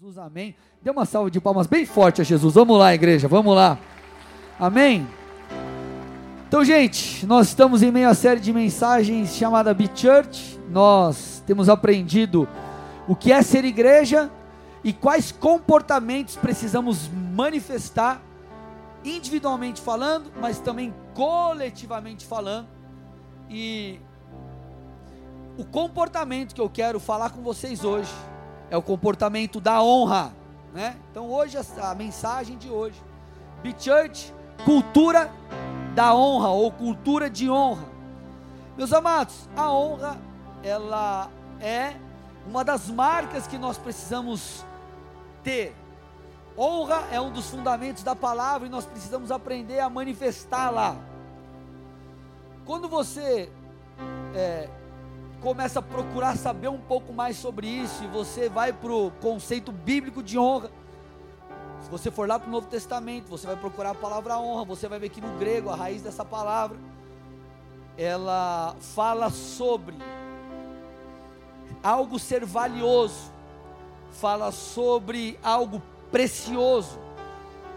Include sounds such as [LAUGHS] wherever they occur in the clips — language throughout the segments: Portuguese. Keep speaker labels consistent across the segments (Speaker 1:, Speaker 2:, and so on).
Speaker 1: Jesus, amém. Dê uma salva de palmas bem forte a Jesus. Vamos lá, igreja, vamos lá. Amém. Então, gente, nós estamos em meio à série de mensagens chamada Be Church. Nós temos aprendido o que é ser igreja e quais comportamentos precisamos manifestar, individualmente falando, mas também coletivamente falando. E o comportamento que eu quero falar com vocês hoje é o comportamento da honra, né? Então hoje a, a mensagem de hoje, Be Church, cultura da honra ou cultura de honra. Meus amados, a honra ela é uma das marcas que nós precisamos ter. Honra é um dos fundamentos da palavra e nós precisamos aprender a manifestá-la. Quando você é, começa a procurar saber um pouco mais sobre isso, e você vai para o conceito bíblico de honra. Se você for lá para o Novo Testamento, você vai procurar a palavra honra, você vai ver que no grego, a raiz dessa palavra, ela fala sobre algo ser valioso, fala sobre algo precioso,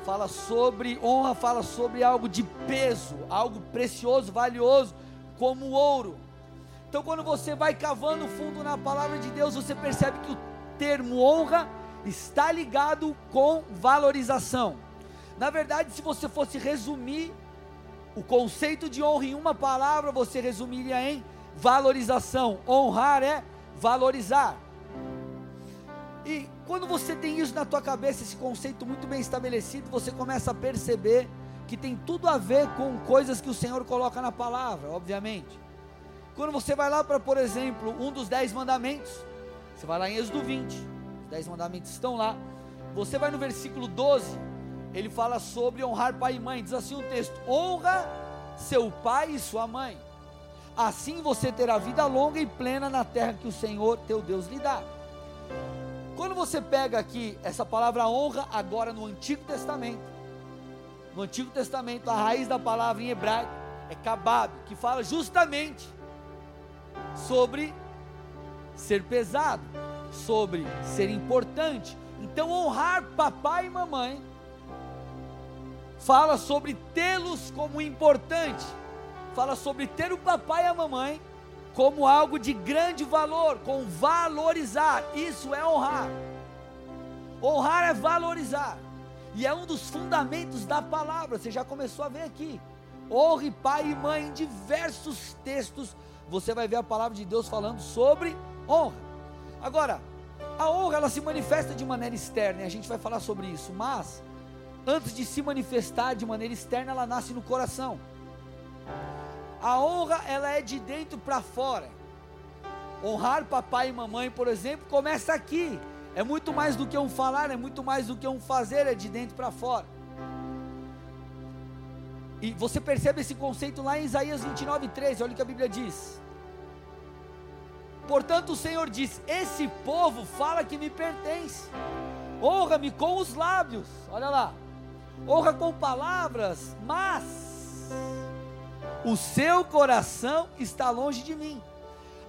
Speaker 1: fala sobre honra, fala sobre algo de peso, algo precioso, valioso, como ouro. Então, quando você vai cavando fundo na palavra de Deus, você percebe que o termo honra está ligado com valorização. Na verdade, se você fosse resumir o conceito de honra em uma palavra, você resumiria em valorização. Honrar é valorizar. E quando você tem isso na tua cabeça, esse conceito muito bem estabelecido, você começa a perceber que tem tudo a ver com coisas que o Senhor coloca na palavra, obviamente. Quando você vai lá para, por exemplo, um dos dez mandamentos, você vai lá em Êxodo 20, os dez mandamentos estão lá. Você vai no versículo 12, ele fala sobre honrar pai e mãe. Diz assim o texto: honra seu pai e sua mãe. Assim você terá vida longa e plena na terra que o Senhor teu Deus lhe dá. Quando você pega aqui essa palavra honra, agora no Antigo Testamento, no Antigo Testamento, a raiz da palavra em hebraico é kabab, que fala justamente sobre ser pesado, sobre ser importante. Então, honrar papai e mamãe fala sobre tê-los como importante, fala sobre ter o papai e a mamãe como algo de grande valor, com valorizar. Isso é honrar. Honrar é valorizar. E é um dos fundamentos da palavra. Você já começou a ver aqui. Honre pai e mãe em diversos textos você vai ver a palavra de Deus falando sobre honra. Agora, a honra ela se manifesta de maneira externa, e a gente vai falar sobre isso, mas antes de se manifestar de maneira externa, ela nasce no coração. A honra ela é de dentro para fora. Honrar papai e mamãe, por exemplo, começa aqui. É muito mais do que um falar, é muito mais do que um fazer, é de dentro para fora. E você percebe esse conceito lá em Isaías 29, 13. Olha o que a Bíblia diz. Portanto, o Senhor diz: Esse povo fala que me pertence, honra-me com os lábios. Olha lá, honra com palavras, mas o seu coração está longe de mim.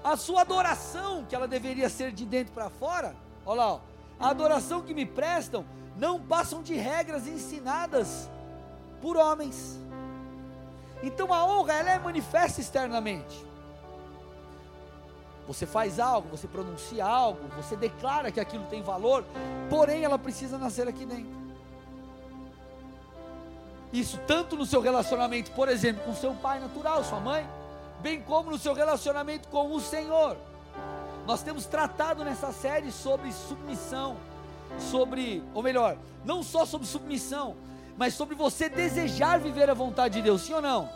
Speaker 1: A sua adoração, que ela deveria ser de dentro para fora, olha lá, ó, a adoração que me prestam não passam de regras ensinadas por homens. Então a honra ela é manifesta externamente. Você faz algo, você pronuncia algo, você declara que aquilo tem valor, porém ela precisa nascer aqui dentro. Isso tanto no seu relacionamento, por exemplo, com seu pai natural, sua mãe, bem como no seu relacionamento com o Senhor. Nós temos tratado nessa série sobre submissão, sobre, ou melhor, não só sobre submissão, mas sobre você desejar viver a vontade de Deus, sim ou não?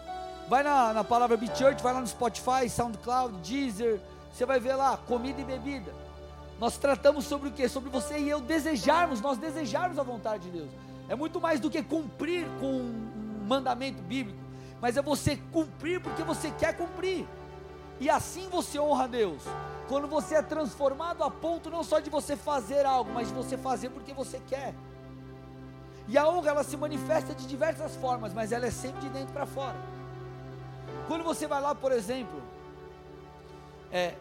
Speaker 1: Vai na, na palavra Be Church, vai lá no Spotify, SoundCloud, Deezer, você vai ver lá, comida e bebida. Nós tratamos sobre o que? Sobre você e eu desejarmos, nós desejarmos a vontade de Deus. É muito mais do que cumprir com um mandamento bíblico, mas é você cumprir porque você quer cumprir. E assim você honra a Deus. Quando você é transformado a ponto não só de você fazer algo, mas de você fazer porque você quer. E a honra ela se manifesta de diversas formas, mas ela é sempre de dentro para fora. Quando você vai lá, por exemplo, é,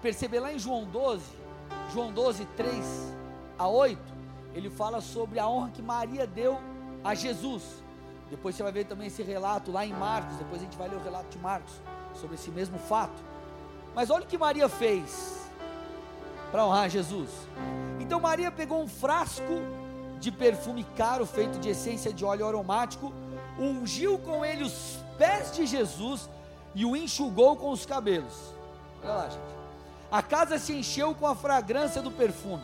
Speaker 1: perceber lá em João 12, João 12, 3, a 8, ele fala sobre a honra que Maria deu a Jesus. Depois você vai ver também esse relato lá em Marcos, depois a gente vai ler o relato de Marcos sobre esse mesmo fato. Mas olha o que Maria fez para honrar Jesus. Então Maria pegou um frasco de perfume caro feito de essência de óleo aromático, ungiu com ele os pés de Jesus e o enxugou com os cabelos. Olha lá, gente. A casa se encheu com a fragrância do perfume.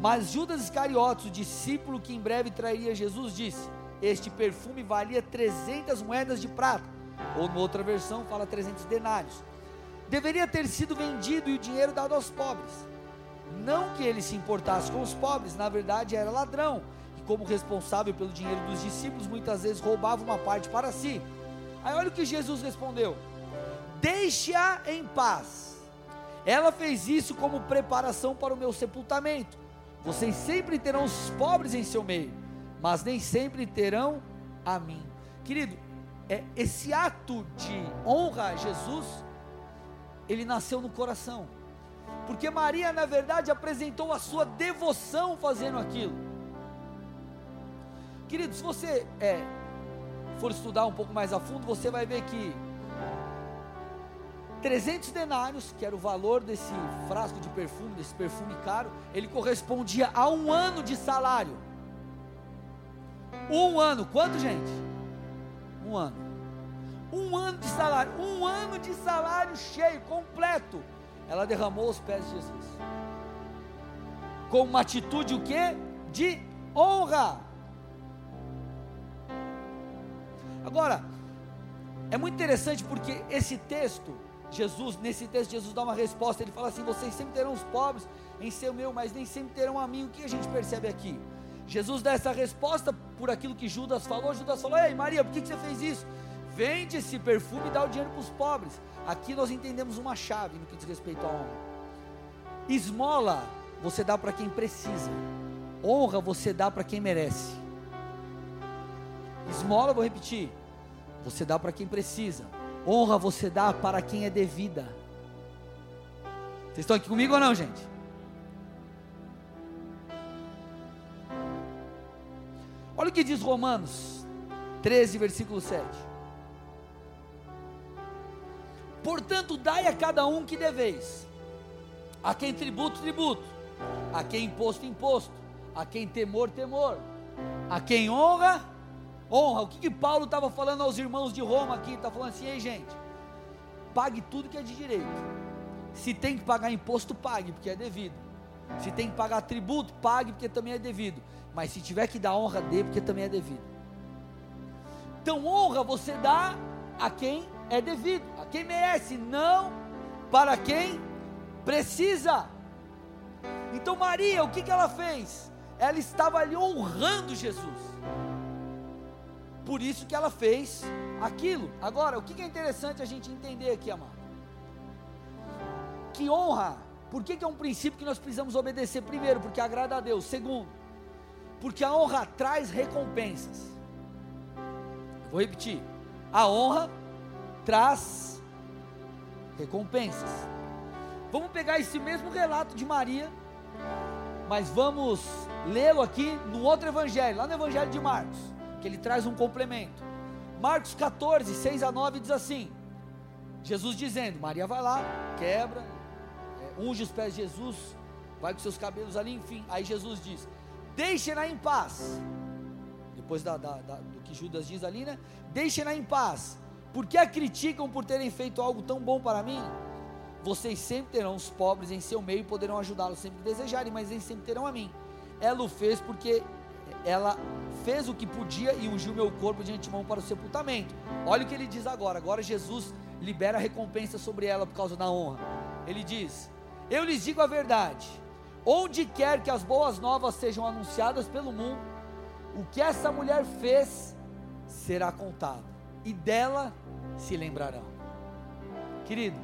Speaker 1: Mas Judas Iscariotes, o discípulo que em breve trairia Jesus, disse: Este perfume valia 300 moedas de prata. Ou, em outra versão, fala 300 denários. Deveria ter sido vendido e o dinheiro dado aos pobres. Não que ele se importasse com os pobres, na verdade era ladrão. E, como responsável pelo dinheiro dos discípulos, muitas vezes roubava uma parte para si. Aí, olha o que Jesus respondeu: Deixe-a em paz. Ela fez isso como preparação para o meu sepultamento. Vocês sempre terão os pobres em seu meio, mas nem sempre terão a mim. Querido, é, esse ato de honra a Jesus, ele nasceu no coração. Porque Maria, na verdade, apresentou a sua devoção fazendo aquilo. Querido, se você é, for estudar um pouco mais a fundo, você vai ver que 300 denários, que era o valor desse frasco de perfume, desse perfume caro, ele correspondia a um ano de salário. Um ano, quanto gente? Um ano. Um ano de salário, um ano de salário cheio, completo. Ela derramou os pés de Jesus. Com uma atitude o quê? De honra. Agora, é muito interessante porque esse texto Jesus, nesse texto, Jesus dá uma resposta. Ele fala assim: Vocês sempre terão os pobres em seu meu, mas nem sempre terão a mim. O que a gente percebe aqui? Jesus dá essa resposta por aquilo que Judas falou. Judas falou: Ei, Maria, por que, que você fez isso? Vende esse perfume e dá o dinheiro para os pobres. Aqui nós entendemos uma chave no que diz respeito à honra. Esmola você dá para quem precisa, honra você dá para quem merece. Esmola, vou repetir, você dá para quem precisa Honra você dá para quem é devida. Vocês estão aqui comigo ou não, gente? Olha o que diz Romanos 13, versículo 7. Portanto, dai a cada um que deveis, a quem tributo, tributo, a quem imposto, imposto, a quem temor, temor, a quem honra, honra. O que, que Paulo estava falando aos irmãos de Roma aqui? Está falando assim, ei gente, pague tudo que é de direito. Se tem que pagar imposto, pague, porque é devido. Se tem que pagar tributo, pague, porque também é devido. Mas se tiver que dar honra, dê, porque também é devido. Então, honra você dá a quem é devido, a quem merece, não para quem precisa. Então, Maria, o que, que ela fez? Ela estava ali honrando Jesus. Por isso que ela fez aquilo. Agora, o que é interessante a gente entender aqui, amado? Que honra, por que, que é um princípio que nós precisamos obedecer? Primeiro, porque agrada a Deus. Segundo, porque a honra traz recompensas. Vou repetir: a honra traz recompensas. Vamos pegar esse mesmo relato de Maria, mas vamos lê-lo aqui no outro evangelho, lá no evangelho de Marcos que ele traz um complemento. Marcos 14, 6 a 9 diz assim: Jesus dizendo, Maria vai lá, quebra, é, unge os pés de Jesus, vai com seus cabelos ali, enfim. Aí Jesus diz: Deixe-na em paz. Depois da, da, da, do que Judas diz ali, né? Deixe-na em paz. Por que a criticam por terem feito algo tão bom para mim? Vocês sempre terão os pobres em seu meio e poderão ajudá-los sempre que desejarem, mas nem sempre terão a mim. Ela o fez porque ela fez o que podia e ungiu meu corpo de antemão para o sepultamento. Olha o que ele diz agora. Agora Jesus libera a recompensa sobre ela por causa da honra. Ele diz: Eu lhes digo a verdade. Onde quer que as boas novas sejam anunciadas pelo mundo, o que essa mulher fez será contado, e dela se lembrarão. Querido,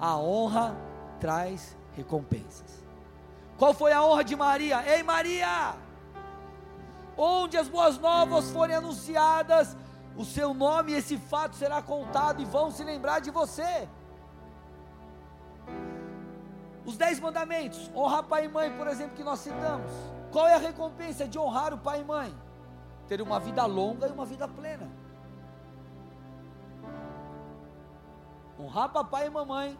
Speaker 1: a honra traz recompensas. Qual foi a honra de Maria? Ei, Maria! onde as boas novas forem anunciadas, o seu nome e esse fato será contado e vão se lembrar de você. Os dez mandamentos, honrar pai e mãe, por exemplo, que nós citamos. Qual é a recompensa de honrar o pai e mãe? Ter uma vida longa e uma vida plena. Honrar papai e mamãe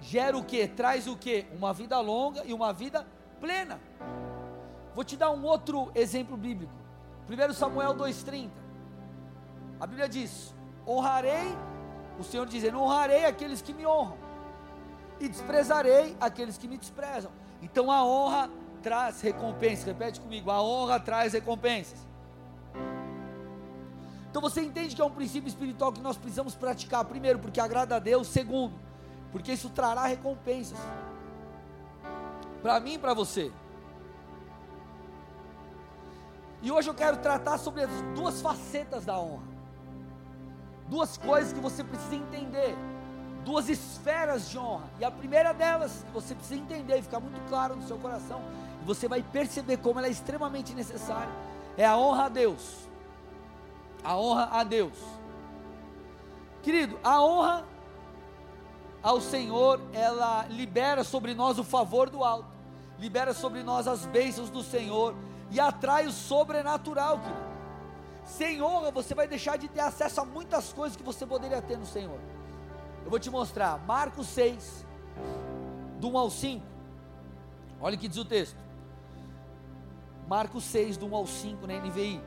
Speaker 1: gera o que? Traz o que? Uma vida longa e uma vida plena. Vou te dar um outro exemplo bíblico. 1 Samuel 2,30. A Bíblia diz: Honrarei, o Senhor dizendo: Honrarei aqueles que me honram, e desprezarei aqueles que me desprezam. Então a honra traz recompensas. Repete comigo: a honra traz recompensas. Então você entende que é um princípio espiritual que nós precisamos praticar, primeiro, porque agrada a Deus, segundo, porque isso trará recompensas para mim e para você. E hoje eu quero tratar sobre as duas facetas da honra. Duas coisas que você precisa entender. Duas esferas de honra. E a primeira delas, que você precisa entender e ficar muito claro no seu coração, e você vai perceber como ela é extremamente necessária, é a honra a Deus. A honra a Deus. Querido, a honra ao Senhor, ela libera sobre nós o favor do alto, libera sobre nós as bênçãos do Senhor e atrai o sobrenatural, querido. Sem honra, você vai deixar de ter acesso a muitas coisas que você poderia ter no Senhor. Eu vou te mostrar, Marcos 6, do 1 ao 5. Olha o que diz o texto. Marcos 6, do 1 ao 5, na NVI.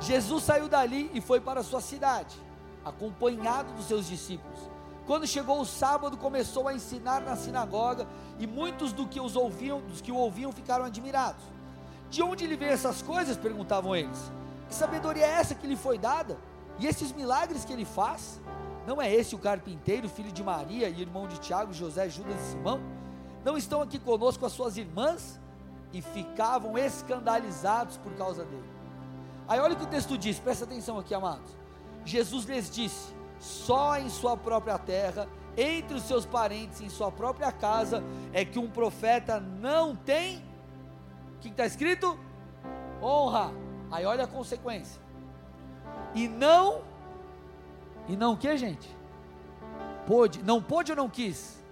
Speaker 1: Jesus saiu dali e foi para sua cidade, acompanhado dos seus discípulos. Quando chegou o sábado, começou a ensinar na sinagoga, e muitos do que os ouviam, dos que o ouviam ficaram admirados. De onde lhe veio essas coisas? perguntavam eles. Que sabedoria é essa que lhe foi dada? E esses milagres que ele faz? Não é esse o carpinteiro, filho de Maria e irmão de Tiago, José, Judas e Simão? Não estão aqui conosco as suas irmãs? E ficavam escandalizados por causa dele. Aí olha o que o texto diz, presta atenção aqui, amados. Jesus lhes disse: só em sua própria terra, entre os seus parentes, em sua própria casa, é que um profeta não tem que está escrito? Honra. Aí olha a consequência. E não, e não o que, gente? Pôde, não pôde ou não quis?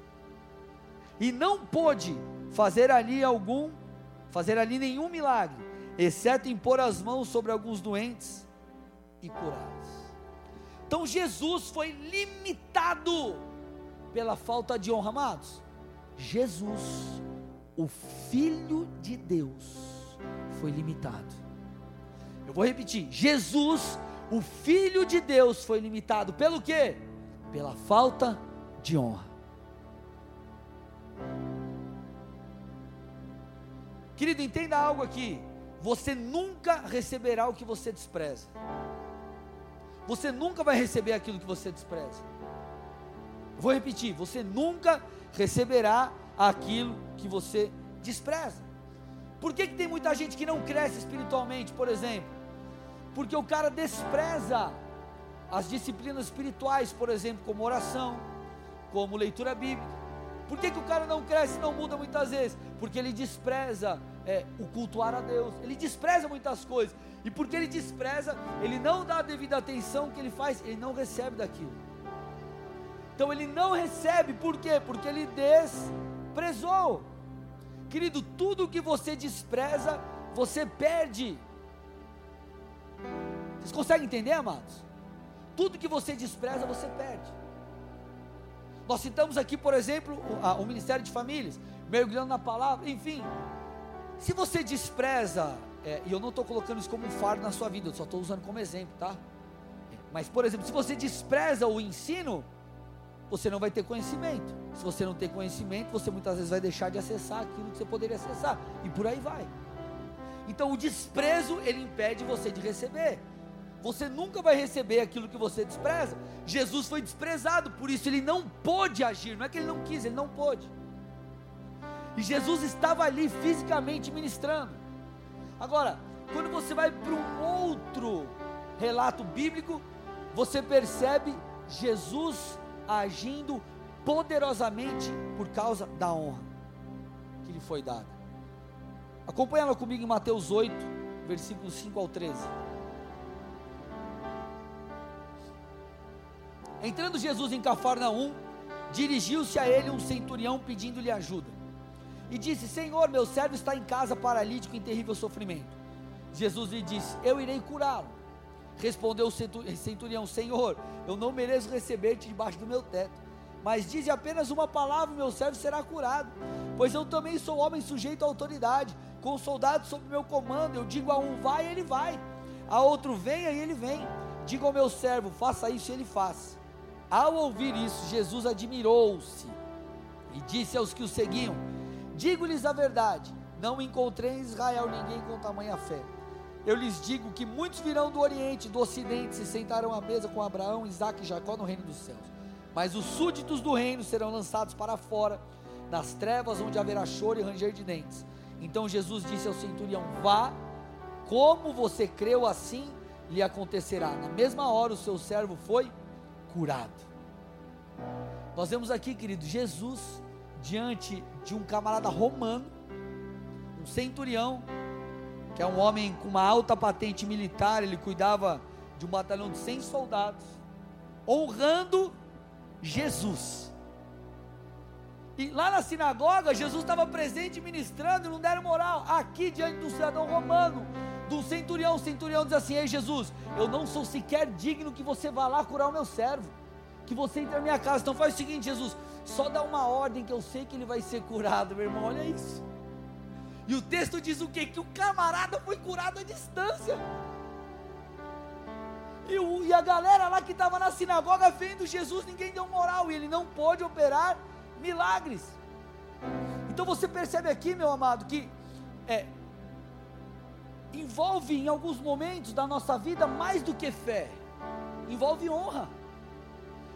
Speaker 1: E não pôde fazer ali algum, fazer ali nenhum milagre, exceto impor as mãos sobre alguns doentes e curá-los. Então Jesus foi limitado pela falta de honra, amados. Jesus o Filho de Deus foi limitado. Eu vou repetir: Jesus, o Filho de Deus, foi limitado pelo quê? Pela falta de honra. Querido, entenda algo aqui. Você nunca receberá o que você despreza. Você nunca vai receber aquilo que você despreza. Vou repetir: você nunca receberá aquilo que você despreza. Por que, que tem muita gente que não cresce espiritualmente, por exemplo? Porque o cara despreza as disciplinas espirituais, por exemplo, como oração, como leitura bíblica. Por que, que o cara não cresce e não muda muitas vezes? Porque ele despreza é, o cultuar a Deus, ele despreza muitas coisas. E porque ele despreza, ele não dá a devida atenção que ele faz, ele não recebe daquilo. Então ele não recebe, por quê? Porque ele despreza prezou. Querido, tudo que você despreza, você perde. Vocês conseguem entender, amados? Tudo que você despreza, você perde. Nós citamos aqui, por exemplo, o, a, o Ministério de Famílias, mergulhando na palavra, enfim. Se você despreza, é, e eu não estou colocando isso como um fardo na sua vida, eu só estou usando como exemplo, tá? Mas, por exemplo, se você despreza o ensino, você não vai ter conhecimento. Se você não tem conhecimento, você muitas vezes vai deixar de acessar aquilo que você poderia acessar, e por aí vai. Então, o desprezo, ele impede você de receber. Você nunca vai receber aquilo que você despreza. Jesus foi desprezado, por isso ele não pôde agir. Não é que ele não quis, ele não pôde. E Jesus estava ali fisicamente ministrando. Agora, quando você vai para um outro relato bíblico, você percebe Jesus agindo poderosamente por causa da honra que lhe foi dada. Acompanha ela comigo em Mateus 8, versículos 5 ao 13. Entrando Jesus em Cafarnaum, dirigiu-se a ele um centurião pedindo-lhe ajuda. E disse: Senhor, meu servo está em casa paralítico em terrível sofrimento. Jesus lhe disse: Eu irei curá-lo. Respondeu o centurião: Senhor, eu não mereço receber-te debaixo do meu teto, mas dize apenas uma palavra, meu servo será curado. Pois eu também sou homem sujeito à autoridade, com soldados sob meu comando. Eu digo a um: vai, ele vai, a outro: venha, e ele vem. Diga ao meu servo: faça isso, ele faz. Ao ouvir isso, Jesus admirou-se e disse aos que o seguiam: Digo-lhes a verdade, não encontrei em Israel ninguém com tamanha fé. Eu lhes digo que muitos virão do Oriente, do Ocidente, se sentarão à mesa com Abraão, Isaac e Jacó no reino dos céus. Mas os súditos do reino serão lançados para fora, nas trevas onde haverá choro e ranger de dentes. Então Jesus disse ao centurião: Vá, como você creu, assim lhe acontecerá. Na mesma hora o seu servo foi curado. Nós vemos aqui, querido, Jesus diante de um camarada romano, um centurião, que é um homem com uma alta patente militar, ele cuidava de um batalhão de 100 soldados, honrando Jesus. E lá na sinagoga, Jesus estava presente ministrando e não deram moral. Aqui, diante do cidadão romano, do centurião, o centurião diz assim: Ei Jesus, eu não sou sequer digno que você vá lá curar o meu servo que você entre na minha casa. Então faz o seguinte, Jesus, só dá uma ordem que eu sei que ele vai ser curado, meu irmão. Olha isso. E o texto diz o quê? Que o camarada foi curado à distância. E, o, e a galera lá que estava na sinagoga vendo Jesus, ninguém deu moral. E ele não pôde operar milagres. Então você percebe aqui, meu amado, que é, envolve em alguns momentos da nossa vida mais do que fé, envolve honra.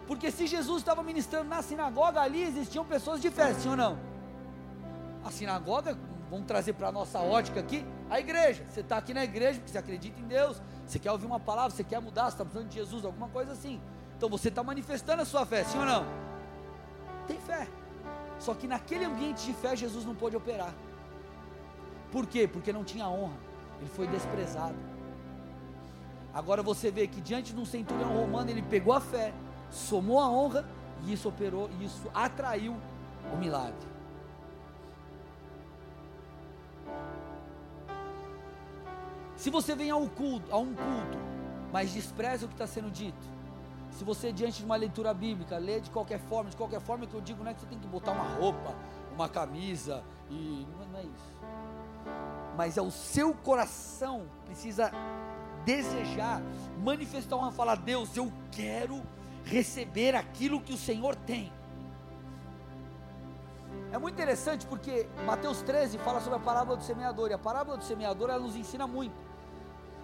Speaker 1: Porque se Jesus estava ministrando na sinagoga, ali existiam pessoas de fé, sim ou não? A sinagoga, vamos trazer para a nossa ótica aqui, a igreja. Você está aqui na igreja porque você acredita em Deus, você quer ouvir uma palavra, você quer mudar, você está precisando de Jesus, alguma coisa assim. Então você está manifestando a sua fé, sim ou não? Tem fé. Só que naquele ambiente de fé, Jesus não pôde operar. Por quê? Porque não tinha honra. Ele foi desprezado. Agora você vê que diante de um centurião romano, ele pegou a fé, somou a honra e isso operou, e isso atraiu o milagre. Se você vem a um culto, a um culto, mas despreza o que está sendo dito, se você diante de uma leitura bíblica lê de qualquer forma, de qualquer forma que eu digo não é que você tem que botar uma roupa, uma camisa e não é isso. Mas é o seu coração precisa desejar, manifestar uma fala, Deus, eu quero receber aquilo que o Senhor tem. É muito interessante porque Mateus 13 fala sobre a parábola do semeador, e a parábola do semeador ela nos ensina muito.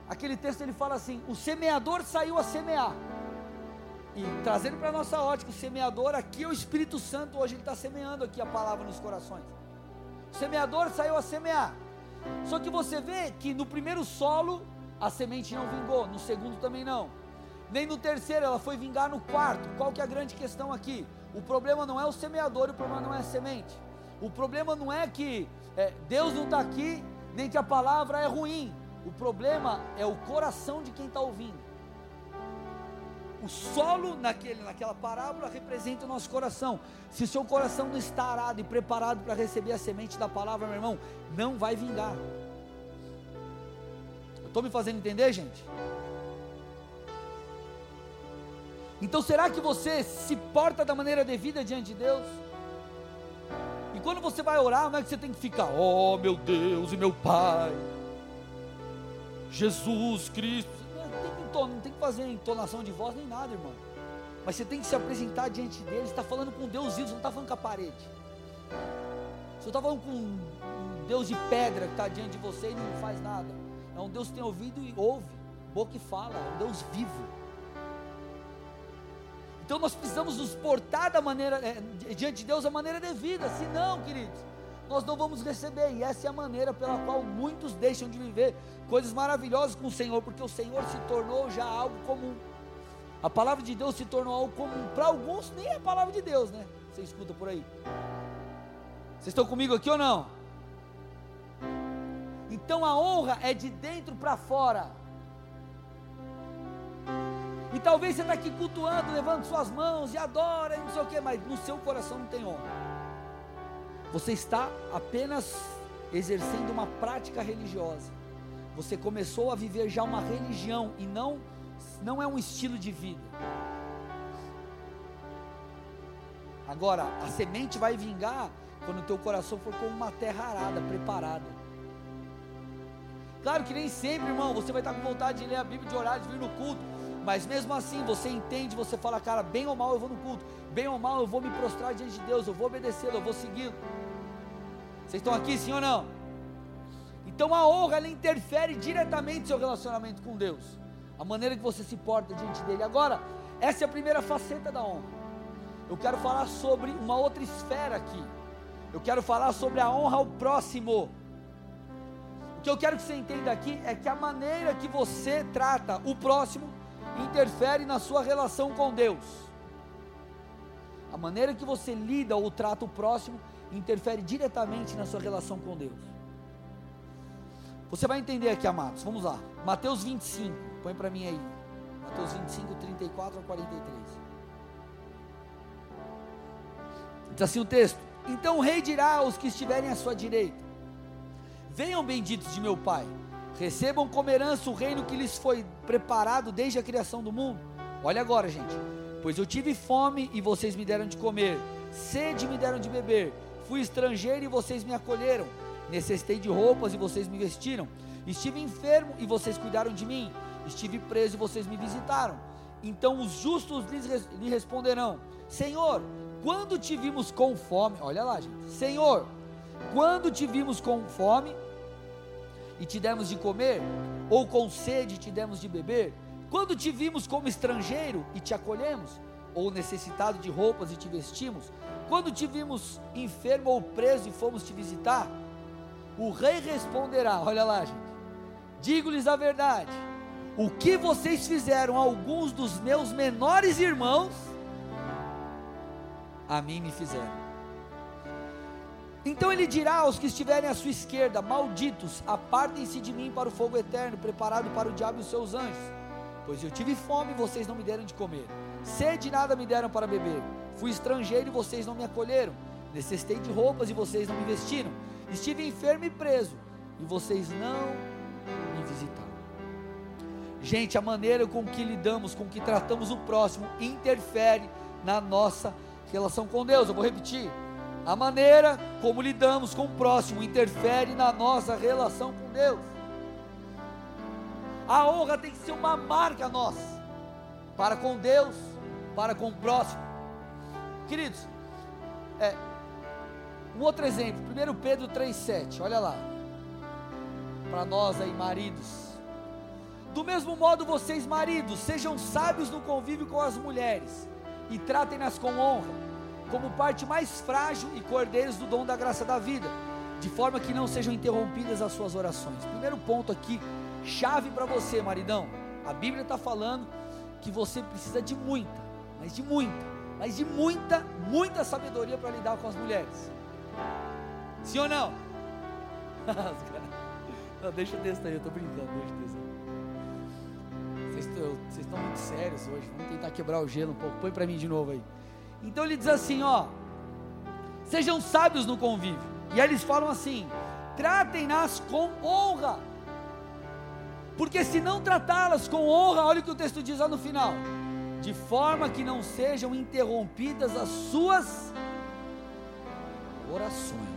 Speaker 1: Aquele texto ele fala assim: o semeador saiu a semear. E trazendo para a nossa ótica, o semeador aqui é o Espírito Santo, hoje ele está semeando aqui a palavra nos corações. O semeador saiu a semear. Só que você vê que no primeiro solo a semente não vingou, no segundo também não nem no terceiro, ela foi vingar no quarto. Qual que é a grande questão aqui? O problema não é o semeador, o problema não é a semente. O problema não é que é, Deus não está aqui, nem que a palavra é ruim. O problema é o coração de quem está ouvindo. O solo naquele, naquela parábola representa o nosso coração. Se o seu coração não está arado e preparado para receber a semente da palavra, meu irmão, não vai vingar. Estou me fazendo entender, gente? Então será que você se porta da maneira devida diante de Deus? E quando você vai orar, não é que você tem que ficar, oh meu Deus e meu Pai, Jesus Cristo. Não tem, que, não tem que fazer entonação de voz nem nada, irmão. Mas você tem que se apresentar diante dele. Você está falando com Deus vivo, você não está falando com a parede. Você está falando com um Deus de pedra que está diante de você e não faz nada. É um Deus que tem ouvido e ouve, boca e fala, é um Deus vivo. Então nós precisamos nos portar da maneira, é, diante de Deus da maneira devida, senão, queridos, nós não vamos receber, e essa é a maneira pela qual muitos deixam de viver coisas maravilhosas com o Senhor, porque o Senhor se tornou já algo comum. A palavra de Deus se tornou algo comum. Para alguns, nem é a palavra de Deus, né? Você escuta por aí. Vocês estão comigo aqui ou não? Então a honra é de dentro para fora. Talvez você está aqui cultuando, levando suas mãos e adora e não sei o que, mas no seu coração não tem honra. Você está apenas exercendo uma prática religiosa. Você começou a viver já uma religião e não não é um estilo de vida. Agora, a semente vai vingar quando o teu coração for como uma terra arada, preparada. Claro que nem sempre, irmão, você vai estar com vontade de ler a Bíblia, de orar, de vir no culto. Mas mesmo assim, você entende, você fala, cara, bem ou mal eu vou no culto, bem ou mal eu vou me prostrar diante de Deus, eu vou obedecê-lo, eu vou segui-lo. Vocês estão aqui, sim ou não? Então a honra ela interfere diretamente no seu relacionamento com Deus, a maneira que você se porta diante dele. Agora, essa é a primeira faceta da honra. Eu quero falar sobre uma outra esfera aqui. Eu quero falar sobre a honra ao próximo. O que eu quero que você entenda aqui é que a maneira que você trata o próximo interfere na sua relação com Deus. A maneira que você lida ou trata o próximo interfere diretamente na sua relação com Deus. Você vai entender aqui, amados. Vamos lá. Mateus 25. Põe para mim aí. Mateus 25, 34 a 43. Diz assim o texto: Então o rei dirá aos que estiverem à sua direita: Venham benditos de meu Pai, recebam como herança o reino que lhes foi preparado desde a criação do mundo. Olha agora, gente. Pois eu tive fome e vocês me deram de comer, sede me deram de beber, fui estrangeiro e vocês me acolheram, necessitei de roupas e vocês me vestiram, estive enfermo e vocês cuidaram de mim, estive preso e vocês me visitaram. Então os justos lhes, lhe responderão: Senhor, quando te vimos com fome, olha lá, gente, Senhor, quando te vimos com fome e te demos de comer, ou com sede e te demos de beber, quando te vimos como estrangeiro e te acolhemos, ou necessitado de roupas e te vestimos, quando te vimos enfermo ou preso e fomos te visitar, o rei responderá: Olha lá, gente, digo-lhes a verdade, o que vocês fizeram a alguns dos meus menores irmãos, a mim me fizeram. Então ele dirá aos que estiverem à sua esquerda: Malditos, apartem-se de mim para o fogo eterno, preparado para o diabo e os seus anjos. Pois eu tive fome e vocês não me deram de comer, sede nada me deram para beber, fui estrangeiro e vocês não me acolheram, necessitei de roupas e vocês não me vestiram, estive enfermo e preso e vocês não me visitaram. Gente, a maneira com que lidamos, com que tratamos o próximo, interfere na nossa relação com Deus. Eu vou repetir. A maneira como lidamos com o próximo interfere na nossa relação com Deus. A honra tem que ser uma marca nossa, para com Deus, para com o próximo. Queridos, é, um outro exemplo, 1 Pedro 3,7, olha lá, para nós aí, maridos. Do mesmo modo, vocês, maridos, sejam sábios no convívio com as mulheres e tratem-nas com honra como parte mais frágil e cordeiros do dom da graça da vida, de forma que não sejam interrompidas as suas orações. Primeiro ponto aqui, chave para você, maridão. A Bíblia está falando que você precisa de muita, mas de muita, mas de muita, muita sabedoria para lidar com as mulheres. Sim ou não? [LAUGHS] não deixa o texto aí, eu estou brincando, deixa o texto aí. Vocês estão muito sérios hoje, vamos tentar quebrar o gelo um pouco. Põe para mim de novo aí. Então ele diz assim: ó, sejam sábios no convívio. E aí eles falam assim: tratem-nas com honra. Porque se não tratá-las com honra, olha o que o texto diz lá no final: de forma que não sejam interrompidas as suas orações.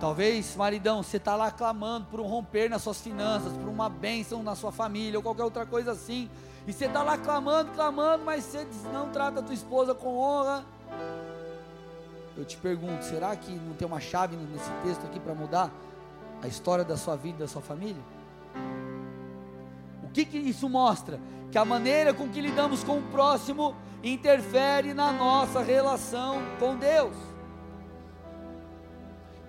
Speaker 1: Talvez, maridão, você está lá clamando por um romper nas suas finanças, por uma bênção na sua família, ou qualquer outra coisa assim. E você está lá clamando, clamando, mas você não trata a tua esposa com honra. Eu te pergunto, será que não tem uma chave nesse texto aqui para mudar a história da sua vida, da sua família? O que, que isso mostra? Que a maneira com que lidamos com o próximo interfere na nossa relação com Deus.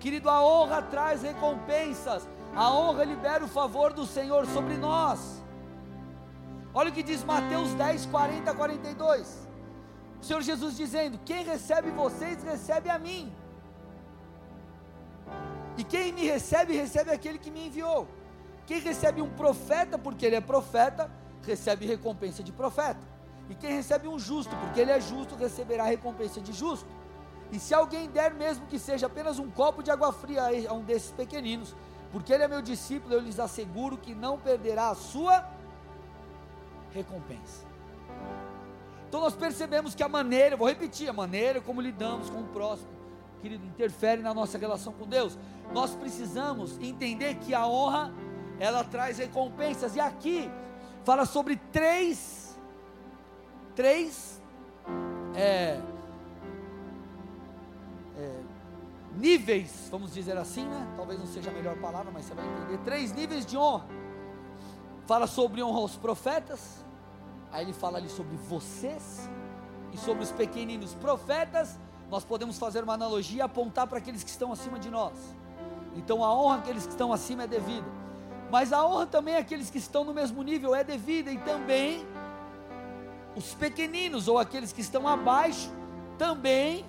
Speaker 1: Querido, a honra traz recompensas, a honra libera o favor do Senhor sobre nós. Olha o que diz Mateus 10, 40 a 42. O Senhor Jesus dizendo: Quem recebe vocês, recebe a mim. E quem me recebe, recebe aquele que me enviou. Quem recebe um profeta porque ele é profeta, recebe recompensa de profeta. E quem recebe um justo porque ele é justo, receberá recompensa de justo. E se alguém der, mesmo que seja apenas um copo de água fria a um desses pequeninos, porque ele é meu discípulo, eu lhes asseguro que não perderá a sua recompensa. Então nós percebemos que a maneira, vou repetir, a maneira como lidamos com o próximo, querido, interfere na nossa relação com Deus. Nós precisamos entender que a honra, ela traz recompensas. E aqui fala sobre três, três é, é, níveis, vamos dizer assim, né? Talvez não seja a melhor palavra, mas você vai entender. Três níveis de honra. Fala sobre honra aos profetas, Aí ele fala ali sobre vocês e sobre os pequeninos profetas. Nós podemos fazer uma analogia e apontar para aqueles que estão acima de nós. Então a honra àqueles que estão acima é devida. Mas a honra também àqueles que estão no mesmo nível é devida. E também os pequeninos ou aqueles que estão abaixo também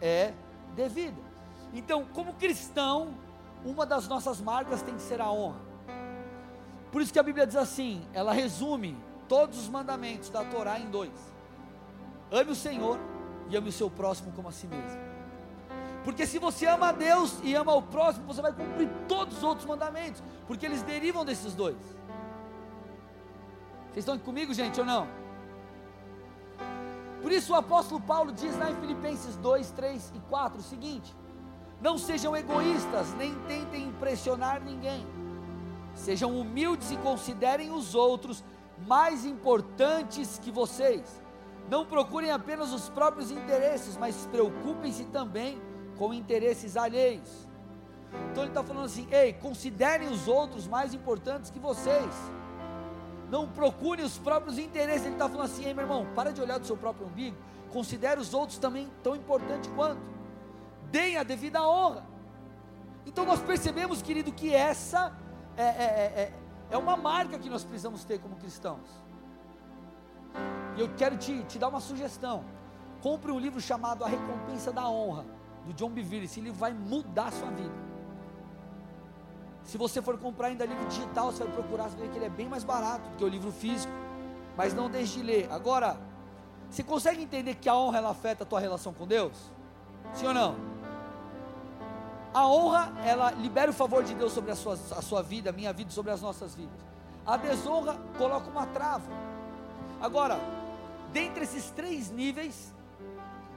Speaker 1: é devida. Então, como cristão, uma das nossas marcas tem que ser a honra. Por isso que a Bíblia diz assim, ela resume todos os mandamentos da Torá em dois: ame o Senhor e ame o seu próximo como a si mesmo. Porque se você ama a Deus e ama o próximo, você vai cumprir todos os outros mandamentos, porque eles derivam desses dois. Vocês estão comigo, gente, ou não? Por isso o apóstolo Paulo diz lá em Filipenses 2, 3 e 4 o seguinte: Não sejam egoístas, nem tentem impressionar ninguém. Sejam humildes e considerem os outros mais importantes que vocês. Não procurem apenas os próprios interesses, mas preocupem-se também com interesses alheios. Então ele está falando assim: ei, considerem os outros mais importantes que vocês. Não procurem os próprios interesses. Ele está falando assim: ei, meu irmão, para de olhar do seu próprio umbigo. Considere os outros também tão importantes quanto. Deem a devida honra. Então nós percebemos, querido, que essa é, é, é, é é uma marca que nós precisamos ter como cristãos. E eu quero te, te dar uma sugestão. Compre um livro chamado A Recompensa da Honra, do John Bevere. Esse livro vai mudar a sua vida. Se você for comprar ainda livro digital, você vai procurar, você vai ver que ele é bem mais barato do que o livro físico. Mas não deixe de ler. Agora, você consegue entender que a honra ela afeta a tua relação com Deus? Sim ou não? A honra, ela libera o favor de Deus sobre a sua, a sua vida, a minha vida, sobre as nossas vidas. A desonra coloca uma trava. Agora, dentre esses três níveis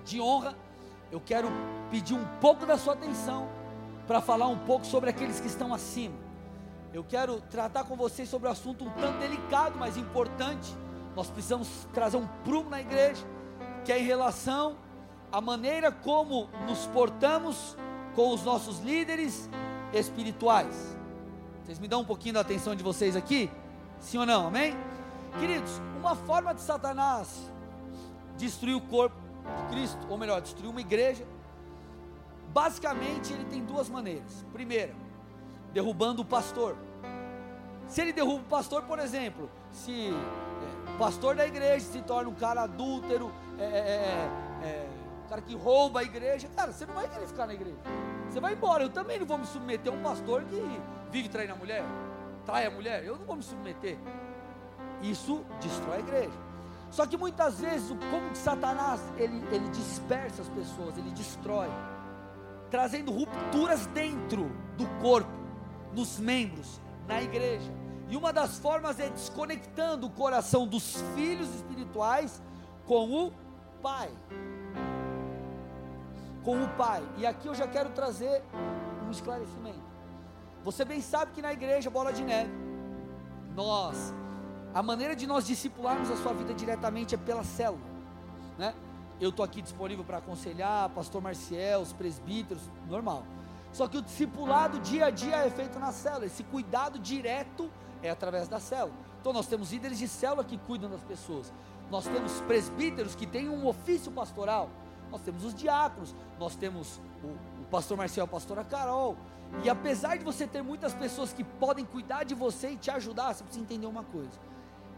Speaker 1: de honra, eu quero pedir um pouco da sua atenção para falar um pouco sobre aqueles que estão acima. Eu quero tratar com vocês sobre um assunto um tanto delicado, mas importante. Nós precisamos trazer um prumo na igreja, que é em relação à maneira como nos portamos com os nossos líderes espirituais. Vocês me dão um pouquinho da atenção de vocês aqui? Sim ou não? Amém? Queridos, uma forma de Satanás destruir o corpo de Cristo, ou melhor, destruir uma igreja, basicamente ele tem duas maneiras. Primeira, derrubando o pastor. Se ele derruba o pastor, por exemplo, se é, o pastor da igreja se torna um cara adúltero, é, é, é cara que rouba a igreja, cara, você não vai querer ficar na igreja. Você vai embora. Eu também não vou me submeter a um pastor que vive traindo a mulher, trai a mulher. Eu não vou me submeter. Isso destrói a igreja. Só que muitas vezes, como que Satanás ele, ele dispersa as pessoas, ele destrói, trazendo rupturas dentro do corpo, nos membros, na igreja. E uma das formas é desconectando o coração dos filhos espirituais com o pai com o Pai. E aqui eu já quero trazer um esclarecimento. Você bem sabe que na igreja Bola de Neve, nós, a maneira de nós discipularmos a sua vida diretamente é pela célula, né? Eu estou aqui disponível para aconselhar, pastor Marcial, os presbíteros, normal. Só que o discipulado dia a dia é feito na célula, esse cuidado direto é através da célula. Então nós temos líderes de célula que cuidam das pessoas, nós temos presbíteros que têm um ofício pastoral, nós temos os diáconos, nós temos o, o pastor Marcel, a pastora Carol. E apesar de você ter muitas pessoas que podem cuidar de você e te ajudar, você precisa entender uma coisa: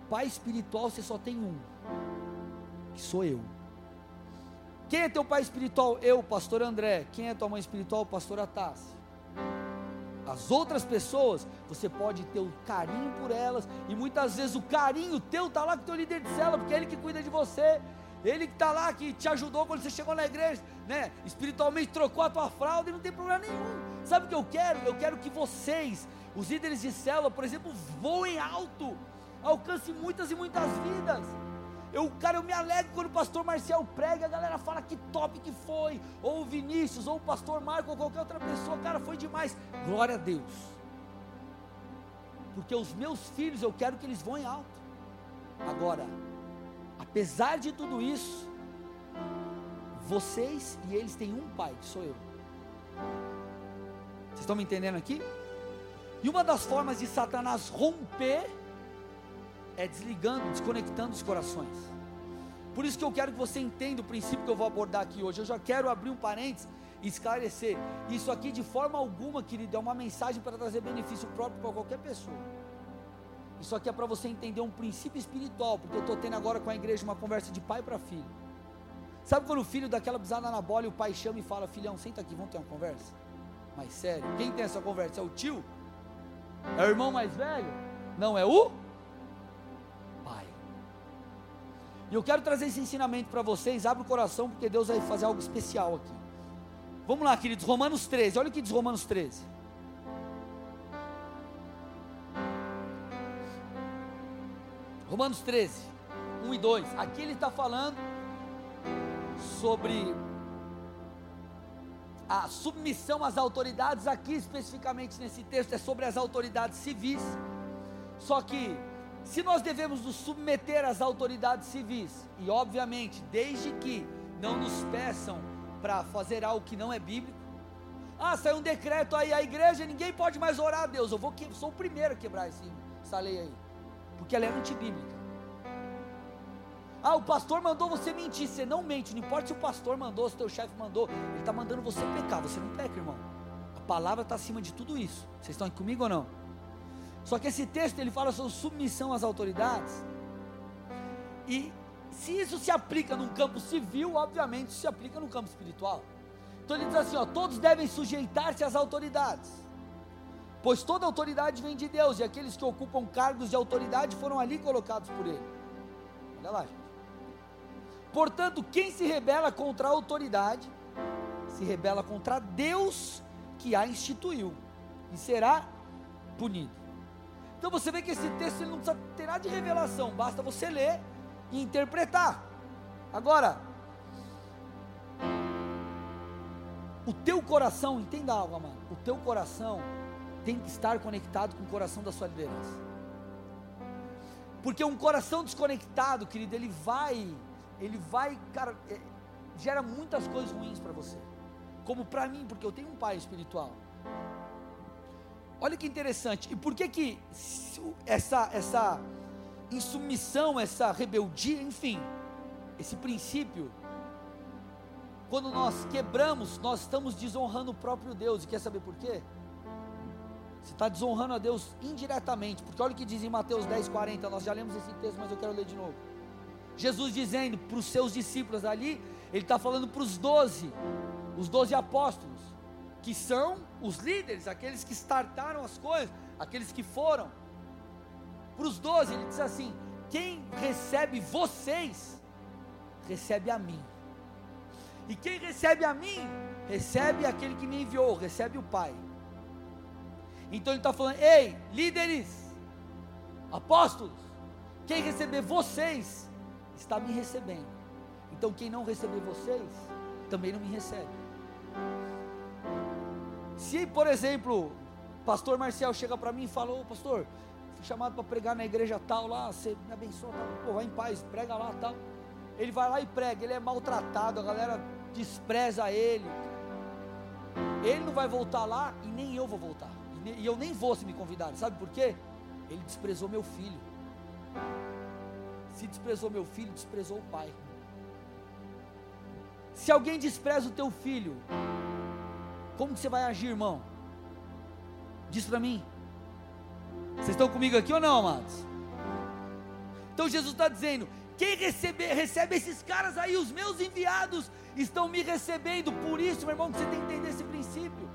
Speaker 1: pai espiritual você só tem um, que sou eu. Quem é teu pai espiritual? Eu, pastor André. Quem é tua mãe espiritual? Pastora Tassi. as outras pessoas, você pode ter o carinho por elas, e muitas vezes o carinho teu está lá com o teu líder de célula, porque é ele que cuida de você, ele que está lá, que te ajudou quando você chegou na igreja, né? Espiritualmente trocou a tua fralda e não tem problema nenhum. Sabe o que eu quero? Eu quero que vocês, os líderes de célula, por exemplo, voem alto, alcancem muitas e muitas vidas. Eu, cara, eu me alegro quando o pastor Marcel prega, a galera fala que top que foi, ou o Vinícius, ou o pastor Marco, ou qualquer outra pessoa, cara, foi demais. Glória a Deus. Porque os meus filhos, eu quero que eles voem alto. Agora, apesar de tudo isso, vocês e eles têm um pai, que sou eu. Vocês estão me entendendo aqui? E uma das formas de Satanás romper é desligando, desconectando os corações. Por isso que eu quero que você entenda o princípio que eu vou abordar aqui hoje. Eu já quero abrir um parênteses e esclarecer. Isso aqui de forma alguma, querido, é uma mensagem para trazer benefício próprio para qualquer pessoa. Isso aqui é para você entender um princípio espiritual, porque eu estou tendo agora com a igreja uma conversa de pai para filho. Sabe quando o filho dá aquela pisada na bola e o pai chama e fala: Filhão, senta aqui, vamos ter uma conversa? Mas sério, quem tem essa conversa? É o tio? É o irmão mais velho? Não, é o E eu quero trazer esse ensinamento para vocês. Abre o coração, porque Deus vai fazer algo especial aqui. Vamos lá, queridos. Romanos 13. Olha o que diz Romanos 13. Romanos 13, 1 e 2. Aqui ele está falando sobre a submissão às autoridades. Aqui, especificamente nesse texto, é sobre as autoridades civis. Só que se nós devemos nos submeter às autoridades civis, e obviamente, desde que não nos peçam para fazer algo que não é bíblico, ah, saiu um decreto aí, a igreja, ninguém pode mais orar a Deus, eu vou que, sou o primeiro a quebrar esse, essa lei aí, porque ela é antibíblica. Ah, o pastor mandou você mentir, você não mente, não importa se o pastor mandou, se o teu chefe mandou, ele está mandando você pecar, você não peca, irmão. A palavra está acima de tudo isso. Vocês estão aqui comigo ou não? Só que esse texto ele fala sobre submissão às autoridades. E se isso se aplica num campo civil, obviamente isso se aplica no campo espiritual. Então ele diz assim: ó, todos devem sujeitar-se às autoridades, pois toda autoridade vem de Deus, e aqueles que ocupam cargos de autoridade foram ali colocados por Ele. Olha lá, gente. Portanto, quem se rebela contra a autoridade, se rebela contra Deus que a instituiu, e será punido. Então você vê que esse texto ele não precisa ter nada de revelação, basta você ler e interpretar. Agora, o teu coração, entenda algo, amado, o teu coração tem que estar conectado com o coração da sua liderança. Porque um coração desconectado, querido, ele vai, ele vai, cara, é, gera muitas coisas ruins para você. Como para mim, porque eu tenho um pai espiritual. Olha que interessante. E por que que essa essa insubmissão, essa rebeldia, enfim, esse princípio, quando nós quebramos, nós estamos desonrando o próprio Deus. E quer saber por quê? Você está desonrando a Deus indiretamente, porque olha o que diz em Mateus 10, 40. Nós já lemos esse texto, mas eu quero ler de novo. Jesus dizendo para os seus discípulos ali, ele está falando para os doze, os doze apóstolos que são os líderes, aqueles que startaram as coisas, aqueles que foram. Para os doze, ele diz assim: quem recebe vocês, recebe a mim. E quem recebe a mim, recebe aquele que me enviou, recebe o Pai. Então ele está falando: ei, líderes, apóstolos, quem receber vocês, está me recebendo. Então quem não receber vocês, também não me recebe. Se, por exemplo, pastor Marcial chega para mim e fala, ô pastor, fui chamado para pregar na igreja tal lá, você me abençoa, tal. Pô, vai em paz, prega lá tal. Ele vai lá e prega, ele é maltratado, a galera despreza ele. Ele não vai voltar lá e nem eu vou voltar. E eu nem vou se me convidar. Sabe por quê? Ele desprezou meu filho. Se desprezou meu filho, desprezou o pai. Se alguém despreza o teu filho, como que você vai agir, irmão? Diz para mim. Vocês estão comigo aqui ou não, amados? Então Jesus está dizendo: quem recebe, recebe esses caras aí, os meus enviados, estão me recebendo. Por isso, meu irmão, você tem que entender esse princípio.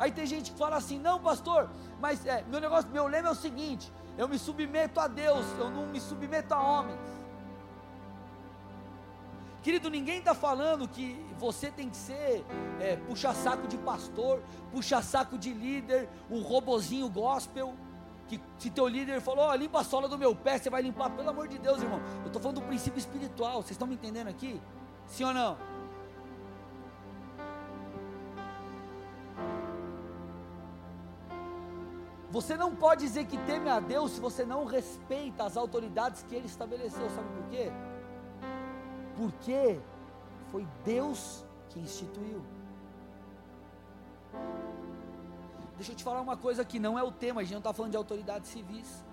Speaker 1: Aí tem gente que fala assim: não, pastor, mas é, meu negócio, meu lema é o seguinte: eu me submeto a Deus, eu não me submeto a homens. Querido, ninguém está falando que você tem que ser é, puxa-saco de pastor, puxa-saco de líder, um robozinho gospel. Que se teu líder falou, oh, limpa a sola do meu pé, você vai limpar, pelo amor de Deus, irmão. Eu estou falando do princípio espiritual, vocês estão me entendendo aqui? Sim ou não? Você não pode dizer que teme a Deus se você não respeita as autoridades que Ele estabeleceu. Sabe por quê? Porque foi Deus que instituiu. Deixa eu te falar uma coisa que não é o tema, a gente não está falando de autoridades civis.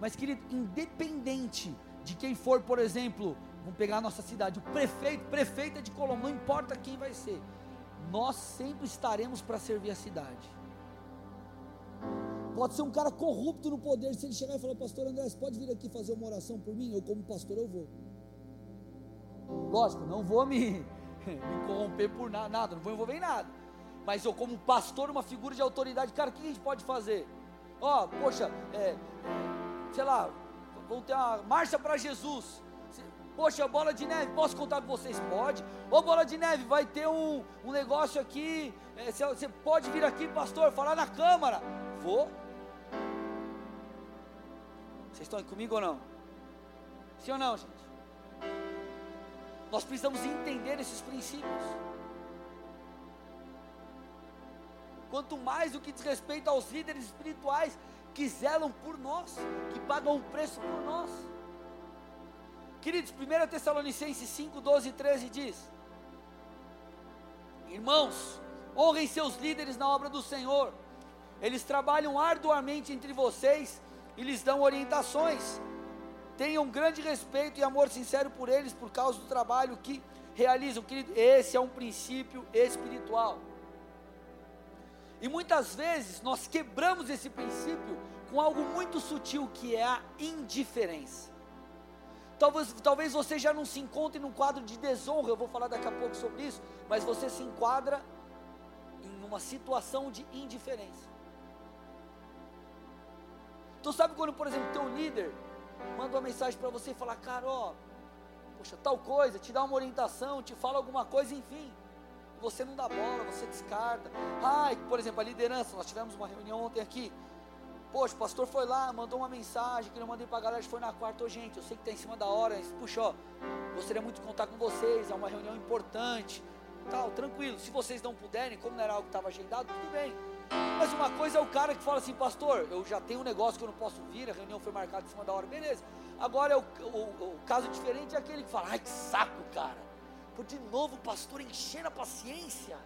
Speaker 1: Mas, querido, independente de quem for, por exemplo, vamos pegar a nossa cidade, o prefeito, prefeita de Colombo, não importa quem vai ser, nós sempre estaremos para servir a cidade. Pode ser um cara corrupto no poder. Se ele chegar e falar, pastor André, pode vir aqui fazer uma oração por mim? Eu, como pastor, eu vou. Lógico, não vou me, [LAUGHS] me corromper por nada, não vou envolver em nada. Mas eu, como pastor, uma figura de autoridade, cara, o que a gente pode fazer? Ó, oh, poxa, é, sei lá, vamos ter uma marcha para Jesus. Poxa, bola de neve, posso contar com vocês? Pode. Ô bola de neve, vai ter um, um negócio aqui. É, você pode vir aqui, pastor, falar na Câmara. Vou. Vocês estão comigo ou não? Sim ou não, gente? Nós precisamos entender esses princípios. Quanto mais o que diz respeito aos líderes espirituais que zelam por nós, que pagam o preço por nós. Queridos, 1 Tessalonicenses 5, 12 e 13 diz: Irmãos, honrem seus líderes na obra do Senhor, eles trabalham arduamente entre vocês e lhes dão orientações. Tenham grande respeito e amor sincero por eles por causa do trabalho que realizam. Querido, esse é um princípio espiritual. E muitas vezes nós quebramos esse princípio com algo muito sutil que é a indiferença. Talvez, talvez você já não se encontre num quadro de desonra, eu vou falar daqui a pouco sobre isso, mas você se enquadra em uma situação de indiferença. Então sabe quando, por exemplo, teu líder manda uma mensagem para você e fala, cara, ó, poxa, tal coisa, te dá uma orientação, te fala alguma coisa, enfim. Você não dá bola, você descarta. Ai, por exemplo, a liderança, nós tivemos uma reunião ontem aqui. Poxa, o pastor foi lá, mandou uma mensagem que eu mandei para a galera, foi na quarta, ô gente, eu sei que está em cima da hora, mas, puxa, ó, gostaria muito de contar com vocês, é uma reunião importante, tal, tranquilo, se vocês não puderem, como não era algo que estava agendado, tudo bem, mas uma coisa é o cara que fala assim, pastor, eu já tenho um negócio que eu não posso vir, a reunião foi marcada em cima da hora, beleza. Agora é o, o, o caso diferente é aquele que fala, ai que saco, cara. Por de novo o pastor enchendo a paciência.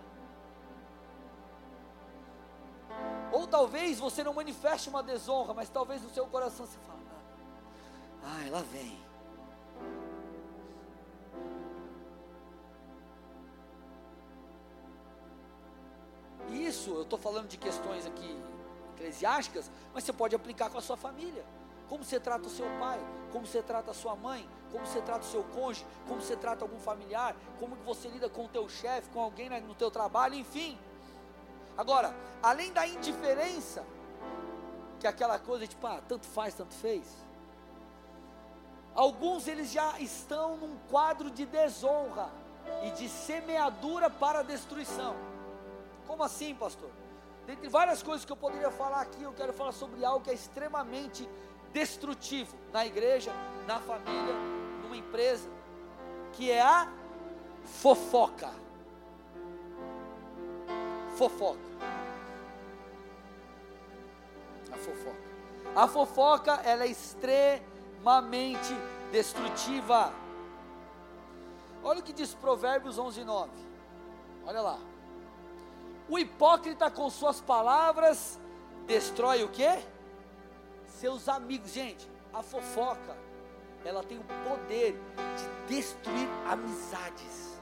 Speaker 1: Ou talvez você não manifeste uma desonra, mas talvez no seu coração você fala, ai, lá vem. Isso, eu estou falando de questões aqui eclesiásticas, mas você pode aplicar com a sua família. Como você trata o seu pai, como você trata a sua mãe, como você trata o seu cônjuge, como você trata algum familiar, como você lida com o teu chefe, com alguém no teu trabalho, enfim. Agora, além da indiferença, que é aquela coisa tipo, ah, tanto faz, tanto fez. Alguns eles já estão num quadro de desonra e de semeadura para destruição. Como assim, pastor? Dentre várias coisas que eu poderia falar aqui, eu quero falar sobre algo que é extremamente destrutivo na igreja, na família, numa empresa, que é a fofoca. Fofoca. A fofoca. A fofoca, ela é extremamente destrutiva. Olha o que diz Provérbios 11, 9. Olha lá. O hipócrita com suas palavras destrói o quê? Seus amigos. Gente, a fofoca, ela tem o poder de destruir amizades.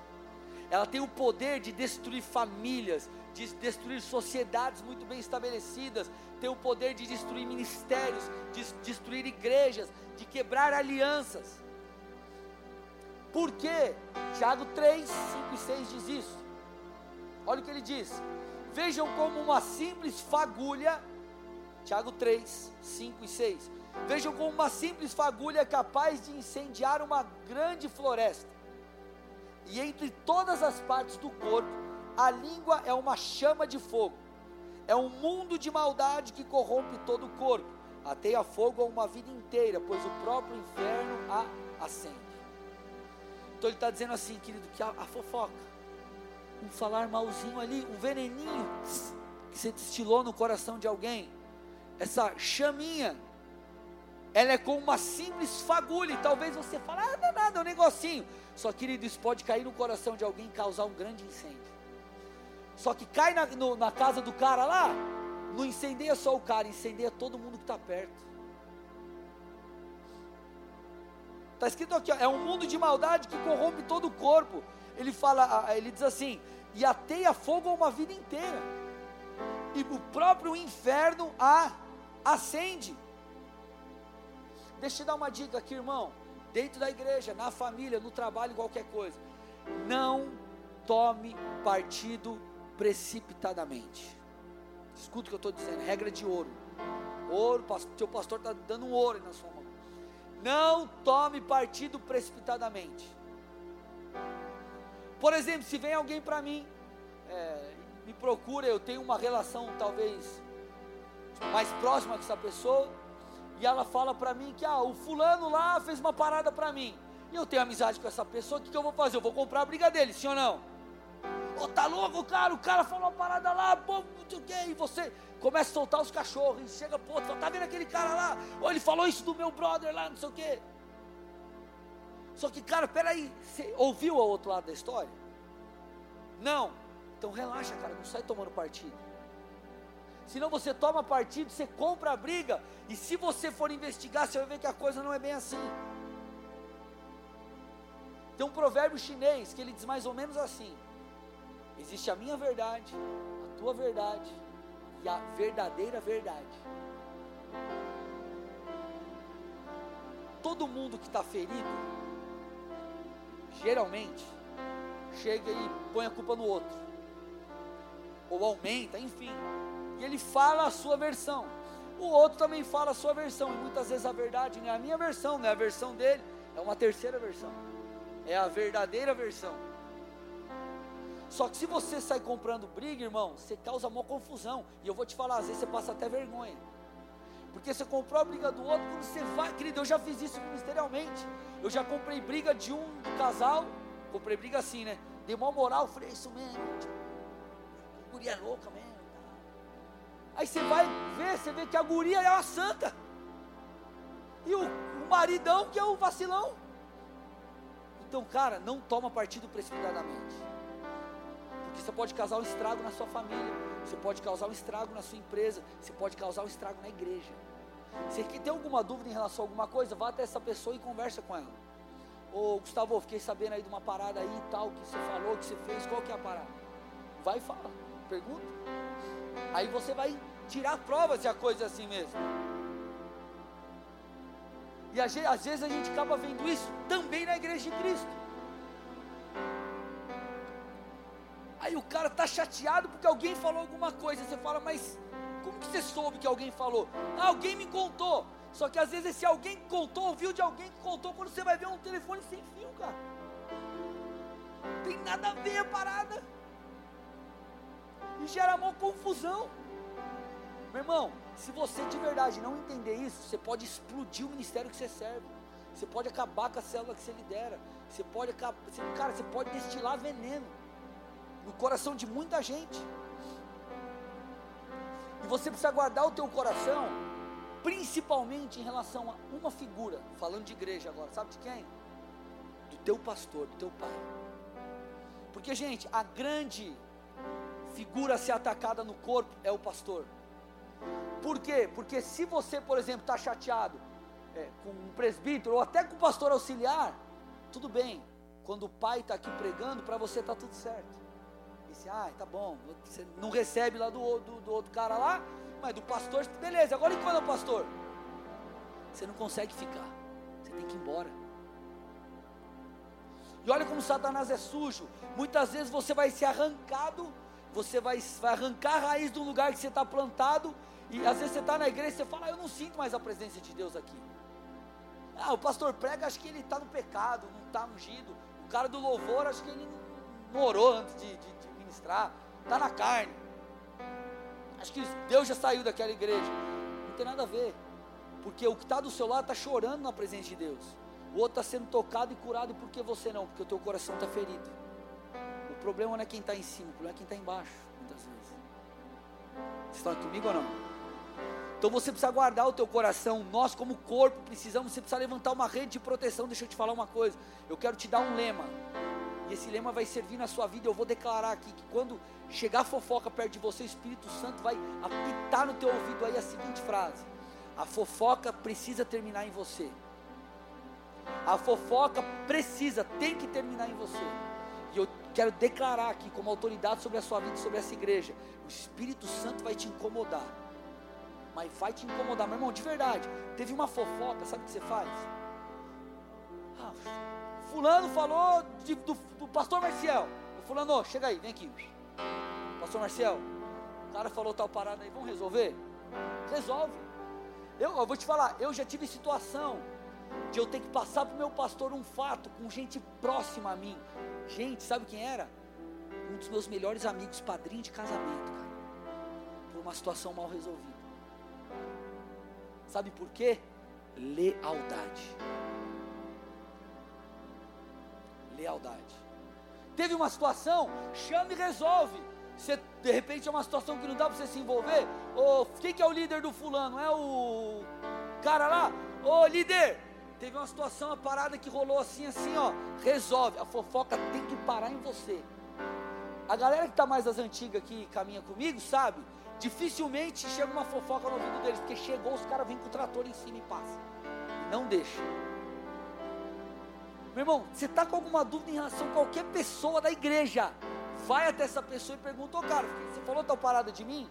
Speaker 1: Ela tem o poder de destruir famílias, de destruir sociedades muito bem estabelecidas, tem o poder de destruir ministérios, de destruir igrejas, de quebrar alianças. Por quê? Tiago 3, 5 e 6 diz isso. Olha o que ele diz: Vejam como uma simples fagulha, Tiago 3, 5 e 6. Vejam como uma simples fagulha é capaz de incendiar uma grande floresta. E entre todas as partes do corpo, a língua é uma chama de fogo. É um mundo de maldade que corrompe todo o corpo. Ateia fogo a uma vida inteira, pois o próprio inferno a acende. Então ele está dizendo assim, querido, que a, a fofoca, um falar malzinho ali, um veneninho que você destilou no coração de alguém, essa chaminha, ela é como uma simples fagulha, e talvez você fale, ah, não é nada, é um negocinho. Só, querido, isso pode cair no coração de alguém e causar um grande incêndio. Só que cai na, no, na casa do cara lá, não incendeia só o cara, incendeia todo mundo que está perto. Está escrito aqui, ó, é um mundo de maldade que corrompe todo o corpo. Ele fala, ele diz assim, e ateia fogo uma vida inteira. E o próprio inferno a acende. Deixa eu te dar uma dica aqui, irmão. Dentro da igreja, na família, no trabalho, qualquer coisa. Não tome partido precipitadamente. Escuta o que eu estou dizendo, regra de ouro. Ouro, teu pastor está dando um ouro na sua mão. Não tome partido precipitadamente. Por exemplo, se vem alguém para mim, é, me procura, eu tenho uma relação talvez mais próxima com essa pessoa, e ela fala para mim que ah, o fulano lá fez uma parada para mim. E eu tenho amizade com essa pessoa, o que, que eu vou fazer? Eu vou comprar a briga dele, sim ou não? Oh, tá louco, cara? O cara falou uma parada lá, pô, e você começa a soltar os cachorros, e chega pro tá vendo aquele cara lá? Ou ele falou isso do meu brother lá, não sei o quê. Só que, cara, peraí, você ouviu o outro lado da história? Não. Então relaxa, cara, não sai tomando partido. Senão você toma partido, você compra a briga, e se você for investigar, você vai ver que a coisa não é bem assim. Tem um provérbio chinês que ele diz mais ou menos assim: existe a minha verdade, a tua verdade e a verdadeira verdade. Todo mundo que está ferido, geralmente, chega e põe a culpa no outro, ou aumenta, enfim. E ele fala a sua versão. O outro também fala a sua versão, e muitas vezes a verdade não é a minha versão, não é a versão dele, é uma terceira versão, é a verdadeira versão. Só que se você sai comprando briga, irmão, você causa uma confusão, e eu vou te falar, às vezes você passa até vergonha, porque você comprou a briga do outro, quando você vai, querido, eu já fiz isso ministerialmente, eu já comprei briga de um casal, comprei briga assim, né? Dei uma moral, falei, é isso mesmo, tipo, guria louca mesmo. Aí você vai ver, você vê que a guria é uma santa. E o, o maridão que é o vacilão. Então, cara, não toma partido precipitadamente. Porque você pode causar um estrago na sua família, você pode causar um estrago na sua empresa, você pode causar um estrago na igreja. Se tem alguma dúvida em relação a alguma coisa, vá até essa pessoa e conversa com ela. Ô Gustavo, fiquei sabendo aí de uma parada aí e tal, que você falou, que você fez, qual que é a parada? Vai e fala, pergunta. Aí você vai tirar provas se a coisa é assim mesmo. E às vezes a gente acaba vendo isso também na igreja de Cristo. Aí o cara está chateado porque alguém falou alguma coisa. Você fala, mas como que você soube que alguém falou? Ah, alguém me contou. Só que às vezes esse alguém que contou, ouviu de alguém que contou, quando você vai ver um telefone sem fio, cara. Tem nada a ver a parada. E gera uma confusão. Meu irmão, se você de verdade não entender isso, você pode explodir o ministério que você serve. Você pode acabar com a célula que você lidera. Você pode cara, você pode destilar veneno no coração de muita gente. E você precisa guardar o teu coração, principalmente em relação a uma figura, falando de igreja agora, sabe de quem? Do teu pastor, do teu pai. Porque, gente, a grande figura a ser atacada no corpo é o pastor. Por quê? Porque se você, por exemplo, está chateado é, com um presbítero ou até com o pastor auxiliar, tudo bem. Quando o pai está aqui pregando, para você está tudo certo. Disse, ah, tá bom. Você não recebe lá do, do, do outro cara lá, mas do pastor, beleza. Agora e quando é o pastor? Você não consegue ficar. Você tem que ir embora. E olha como Satanás é sujo. Muitas vezes você vai ser arrancado você vai, vai arrancar a raiz do lugar que você está plantado, e às vezes você está na igreja e você fala, ah, eu não sinto mais a presença de Deus aqui. Ah, o pastor prega, acho que ele está no pecado, não está ungido. O cara do louvor, acho que ele não orou antes de, de, de ministrar, está na carne. Acho que Deus já saiu daquela igreja. Não tem nada a ver. Porque o que está do seu lado está chorando na presença de Deus. O outro está sendo tocado e curado, e por que você não? Porque o teu coração está ferido. O problema não é quem está em cima, o problema é quem está embaixo, muitas vezes. Vocês estão comigo ou não? Então você precisa guardar o teu coração. Nós, como corpo, precisamos. Você precisa levantar uma rede de proteção. Deixa eu te falar uma coisa. Eu quero te dar um lema. E esse lema vai servir na sua vida. Eu vou declarar aqui que quando chegar fofoca perto de você, o Espírito Santo vai apitar no teu ouvido aí a seguinte frase: A fofoca precisa terminar em você. A fofoca precisa, tem que terminar em você. E eu quero declarar aqui, como autoridade sobre a sua vida, sobre essa igreja: o Espírito Santo vai te incomodar. Mas vai te incomodar, meu irmão, de verdade. Teve uma fofoca, sabe o que você faz? Ah, fulano falou de, do, do, pastor Marcial. O fulano, chega aí, vem aqui. Pastor Marcial, o cara falou tal parada aí, vamos resolver? Resolve. Eu, eu vou te falar, eu já tive situação de eu ter que passar para o meu pastor um fato com gente próxima a mim. Gente, sabe quem era? Um dos meus melhores amigos, padrinho de casamento, cara. Por uma situação mal resolvida. Sabe por quê? Lealdade. Lealdade. Teve uma situação, chama e resolve. Você, de repente é uma situação que não dá para você se envolver. Ou quem que é o líder do fulano? É o cara lá? Ô líder, Teve uma situação, uma parada que rolou assim, assim, ó. Resolve. A fofoca tem que parar em você. A galera que está mais das antigas aqui caminha comigo, sabe? Dificilmente chega uma fofoca no ouvido deles, porque chegou, os caras vêm com o trator em cima e passa. Não deixa. Meu irmão, você está com alguma dúvida em relação a qualquer pessoa da igreja? Vai até essa pessoa e pergunta, ô oh, cara, você falou tal parada de mim?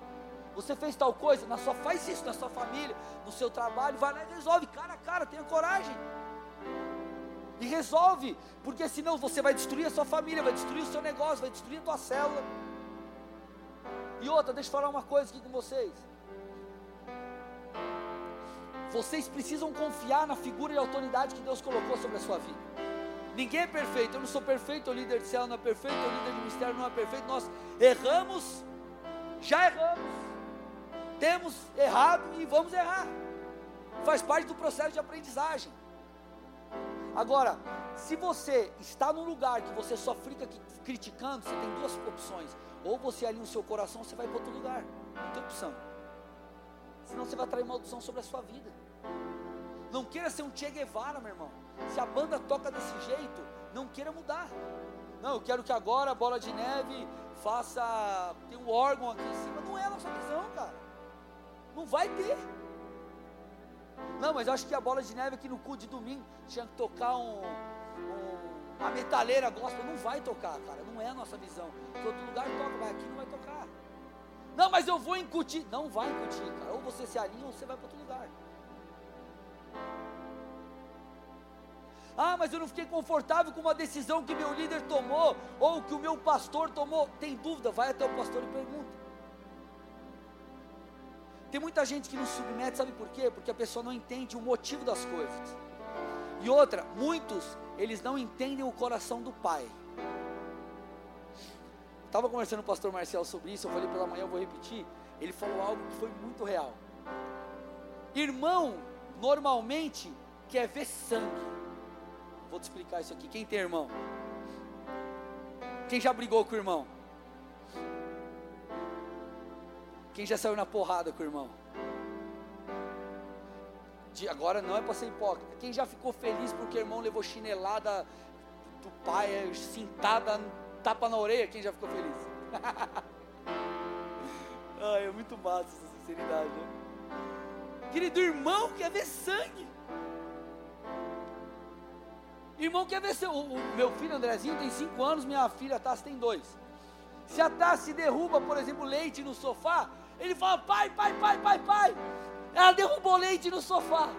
Speaker 1: Você fez tal coisa, na sua, faz isso na sua família, no seu trabalho, vai lá e resolve, cara a cara, tenha coragem. E resolve, porque senão você vai destruir a sua família, vai destruir o seu negócio, vai destruir a tua célula. E outra, deixa eu falar uma coisa aqui com vocês. Vocês precisam confiar na figura e autoridade que Deus colocou sobre a sua vida. Ninguém é perfeito, eu não sou perfeito, o líder de céu não é perfeito, o líder de ministério não é perfeito, nós erramos, já erramos temos errado e vamos errar. Faz parte do processo de aprendizagem. Agora, se você está num lugar que você só fica criticando, você tem duas opções. Ou você alinha o seu coração, você vai para outro lugar. Não tem opção. Senão você vai atrair maldição sobre a sua vida. Não queira ser um Che Guevara, meu irmão. Se a banda toca desse jeito, não queira mudar. Não, eu quero que agora a bola de neve faça. Tem um órgão aqui em cima. Não é a nossa visão, cara. Não vai ter. Não, mas eu acho que a bola de neve aqui no cu de domingo tinha que tocar um, um, uma metaleira gospel. Não vai tocar, cara. Não é a nossa visão. Que outro lugar toca, mas aqui não vai tocar. Não, mas eu vou incutir. Não vai incutir, cara. Ou você se alinha ou você vai para outro lugar. Ah, mas eu não fiquei confortável com uma decisão que meu líder tomou, ou que o meu pastor tomou. Tem dúvida? Vai até o pastor e pergunta. Tem muita gente que não submete, sabe por quê? Porque a pessoa não entende o motivo das coisas. E outra, muitos, eles não entendem o coração do pai. Estava conversando com o pastor Marcelo sobre isso, eu falei pela manhã, eu vou repetir. Ele falou algo que foi muito real. Irmão, normalmente, quer ver sangue. Vou te explicar isso aqui. Quem tem irmão? Quem já brigou com o irmão? Quem já saiu na porrada com o irmão? De, agora não é para ser hipócrita. Quem já ficou feliz porque o irmão levou chinelada do pai, cintada, tapa na orelha? Quem já ficou feliz? [LAUGHS] Ai, é muito massa essa sinceridade. Né? Querido irmão, quer ver sangue. Irmão quer ver sangue. O, o meu filho Andrezinho tem 5 anos, minha filha Tassi tem 2. Se a Tassi derruba, por exemplo, leite no sofá, ele fala: pai, pai, pai, pai, pai. Ela derrubou leite no sofá.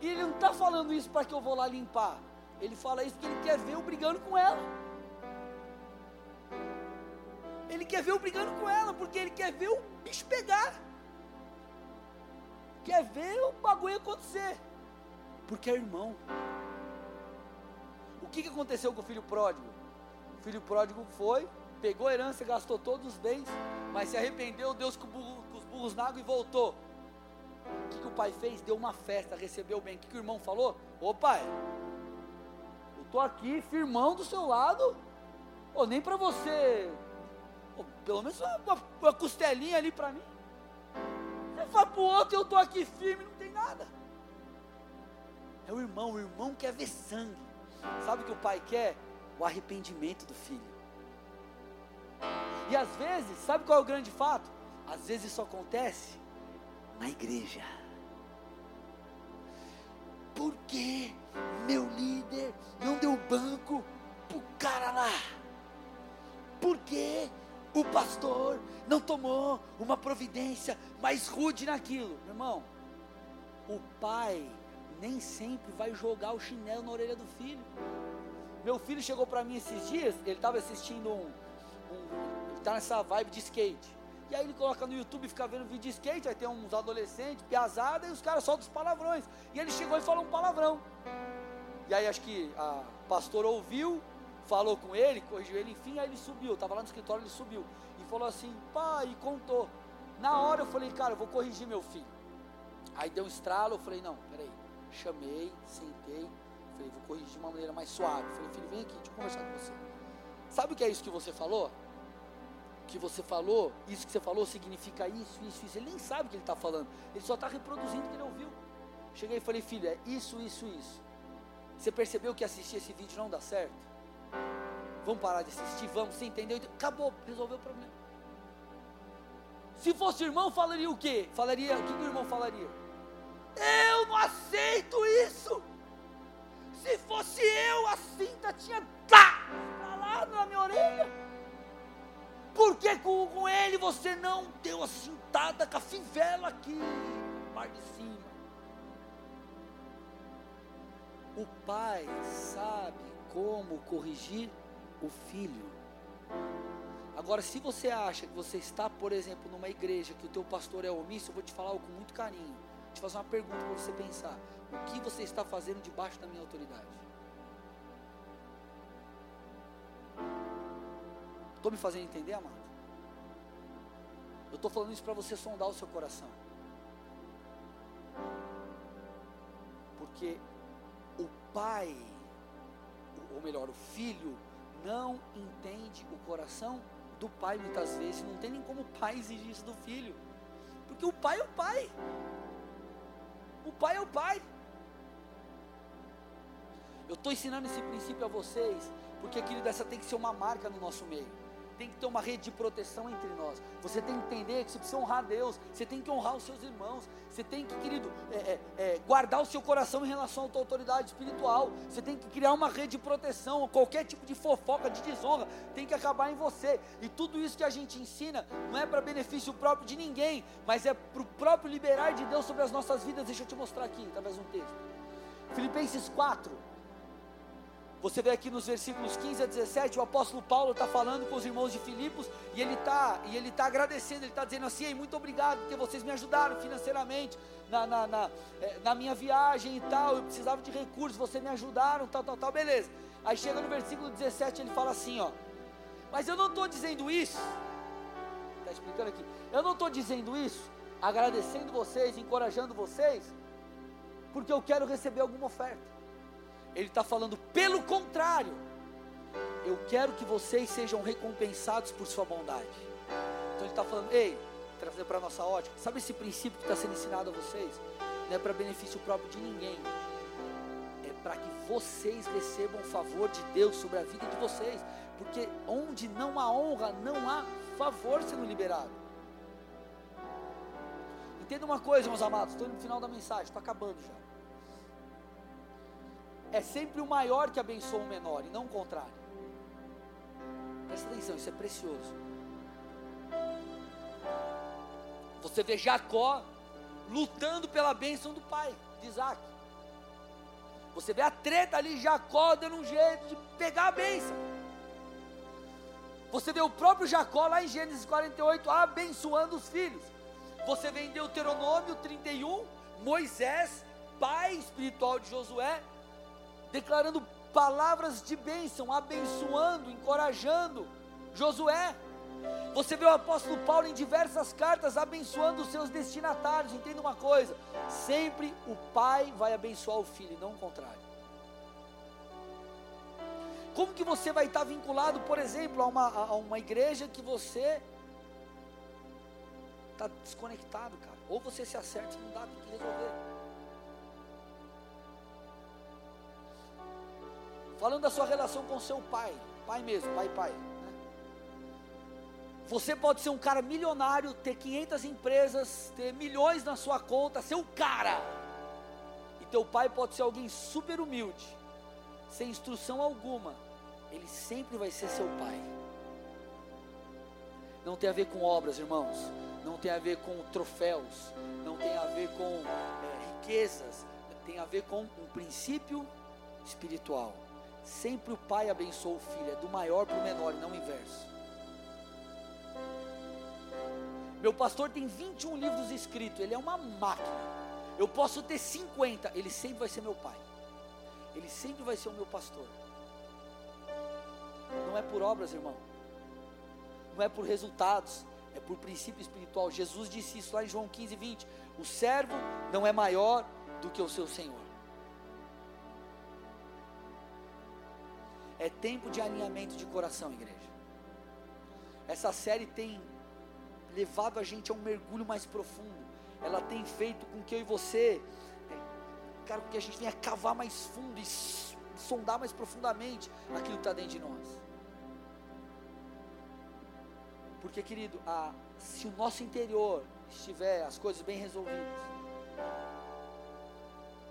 Speaker 1: E ele não está falando isso para que eu vou lá limpar. Ele fala isso porque ele quer ver eu brigando com ela. Ele quer ver eu brigando com ela, porque ele quer ver o bicho pegar. Quer ver o bagulho acontecer. Porque é irmão. O que, aconteceu com o filho pródigo? O filho pródigo foi, pegou a herança, gastou todos os bens, mas se arrependeu, Deus com, burro, com os burros na água e voltou. O que, o pai fez? Deu uma festa, recebeu bem. O que, o irmão falou? Ô pai, eu estou aqui firmão do seu lado, ou nem para você, pelo menos uma, uma, uma costelinha ali para mim. Você fala para o outro, eu estou aqui firme, não tem nada. É o irmão, o irmão quer ver sangue. Sabe o que o pai quer? O arrependimento do filho. E às vezes, sabe qual é o grande fato? Às vezes isso acontece na igreja. Por que meu líder não deu banco pro cara lá? Por que o pastor não tomou uma providência mais rude naquilo? Irmão, o pai nem sempre vai jogar o chinelo na orelha do filho. Meu filho chegou para mim esses dias, ele estava assistindo um, um ele está nessa vibe de skate. E aí ele coloca no YouTube e fica vendo vídeo de skate, aí tem uns adolescentes, piazada, e os caras soltam os palavrões. E ele chegou e falou um palavrão. E aí acho que a pastora ouviu, falou com ele, corrigiu ele, enfim, aí ele subiu. Estava lá no escritório, ele subiu. E falou assim, pai, e contou. Na hora eu falei, cara, eu vou corrigir meu filho. Aí deu um estralo, eu falei, não, peraí. Chamei, sentei, falei, vou corrigir de uma maneira mais suave. Falei, filho, vem aqui, deixa eu conversar com você. Sabe o que é isso que você falou? que você falou, isso que você falou significa isso, isso, isso. Ele nem sabe o que ele está falando. Ele só está reproduzindo o que ele ouviu. Cheguei e falei, filho, é isso, isso, isso. Você percebeu que assistir esse vídeo não dá certo? Vamos parar de assistir, vamos, você entendeu? Acabou, resolveu o problema. Se fosse irmão, falaria o quê? Falaria, o que o irmão falaria? Eu não aceito isso! Se fosse eu, a cinta tinha lá na minha orelha. Por que com, com ele você não deu a cintada com a fivela aqui, mar de cima? O pai sabe como corrigir o filho. Agora, se você acha que você está, por exemplo, numa igreja que o teu pastor é omisso, eu vou te falar algo com muito carinho. Te fazer uma pergunta para você pensar. O que você está fazendo debaixo da minha autoridade? Estou me fazendo entender, amado? Eu estou falando isso para você sondar o seu coração. Porque o pai, ou melhor, o filho, não entende o coração do pai muitas vezes. Não tem nem como o pai exigir isso do filho. Porque o pai é o pai. O pai é o pai. Eu estou ensinando esse princípio a vocês, porque, querido, essa tem que ser uma marca no nosso meio tem que ter uma rede de proteção entre nós. Você tem que entender que você precisa honrar Deus, você tem que honrar os seus irmãos, você tem que, querido, é, é, é, guardar o seu coração em relação à tua autoridade espiritual. Você tem que criar uma rede de proteção. Qualquer tipo de fofoca, de desonra, tem que acabar em você. E tudo isso que a gente ensina não é para benefício próprio de ninguém, mas é para o próprio liberar de Deus sobre as nossas vidas. Deixa eu te mostrar aqui, através de um texto. Filipenses 4, você vê aqui nos versículos 15 a 17, o apóstolo Paulo está falando com os irmãos de Filipos e ele está e ele tá agradecendo, ele está dizendo assim, muito obrigado, porque vocês me ajudaram financeiramente na, na, na, eh, na, minha viagem e tal, eu precisava de recursos, vocês me ajudaram, tal, tal, tal, beleza. Aí chega no versículo 17, ele fala assim, ó, mas eu não estou dizendo isso, está explicando aqui, eu não estou dizendo isso, agradecendo vocês, encorajando vocês, porque eu quero receber alguma oferta. Ele está falando, pelo contrário, eu quero que vocês sejam recompensados por sua bondade. Então ele está falando, ei, trazer para a nossa ótica, sabe esse princípio que está sendo ensinado a vocês? Não é para benefício próprio de ninguém, é para que vocês recebam o favor de Deus sobre a vida de vocês, porque onde não há honra, não há favor sendo liberado. Entenda uma coisa, meus amados, estou no final da mensagem, estou acabando já é sempre o maior que abençoa o menor e não o contrário. Presta atenção, isso é precioso. Você vê Jacó lutando pela bênção do pai, de Isaac. Você vê a treta ali, Jacó dando um jeito de pegar a bênção. Você vê o próprio Jacó lá em Gênesis 48 abençoando os filhos. Você vê em Deuteronômio 31, Moisés, pai espiritual de Josué, declarando palavras de bênção, abençoando, encorajando Josué. Você vê o apóstolo Paulo em diversas cartas abençoando os seus destinatários. Entenda uma coisa: sempre o pai vai abençoar o filho, não o contrário. Como que você vai estar vinculado, por exemplo, a uma, a uma igreja que você está desconectado, cara? Ou você se acerta, não dá, tem que resolver. Falando da sua relação com seu pai, pai mesmo, pai, pai. Você pode ser um cara milionário, ter 500 empresas, ter milhões na sua conta, ser o cara. E teu pai pode ser alguém super humilde, sem instrução alguma. Ele sempre vai ser seu pai. Não tem a ver com obras, irmãos. Não tem a ver com troféus. Não tem a ver com é, riquezas. Tem a ver com um princípio espiritual. Sempre o pai abençoa o filho, é do maior para o menor e não o inverso. Meu pastor tem 21 livros escritos, ele é uma máquina. Eu posso ter 50, ele sempre vai ser meu pai. Ele sempre vai ser o meu pastor. Não é por obras, irmão. Não é por resultados, é por princípio espiritual. Jesus disse isso lá em João 15, 20. O servo não é maior do que o seu Senhor. É tempo de alinhamento de coração, igreja. Essa série tem levado a gente a um mergulho mais profundo. Ela tem feito com que eu e você, cara, que a gente venha cavar mais fundo e sondar mais profundamente aquilo que está dentro de nós. Porque, querido, a, se o nosso interior estiver as coisas bem resolvidas,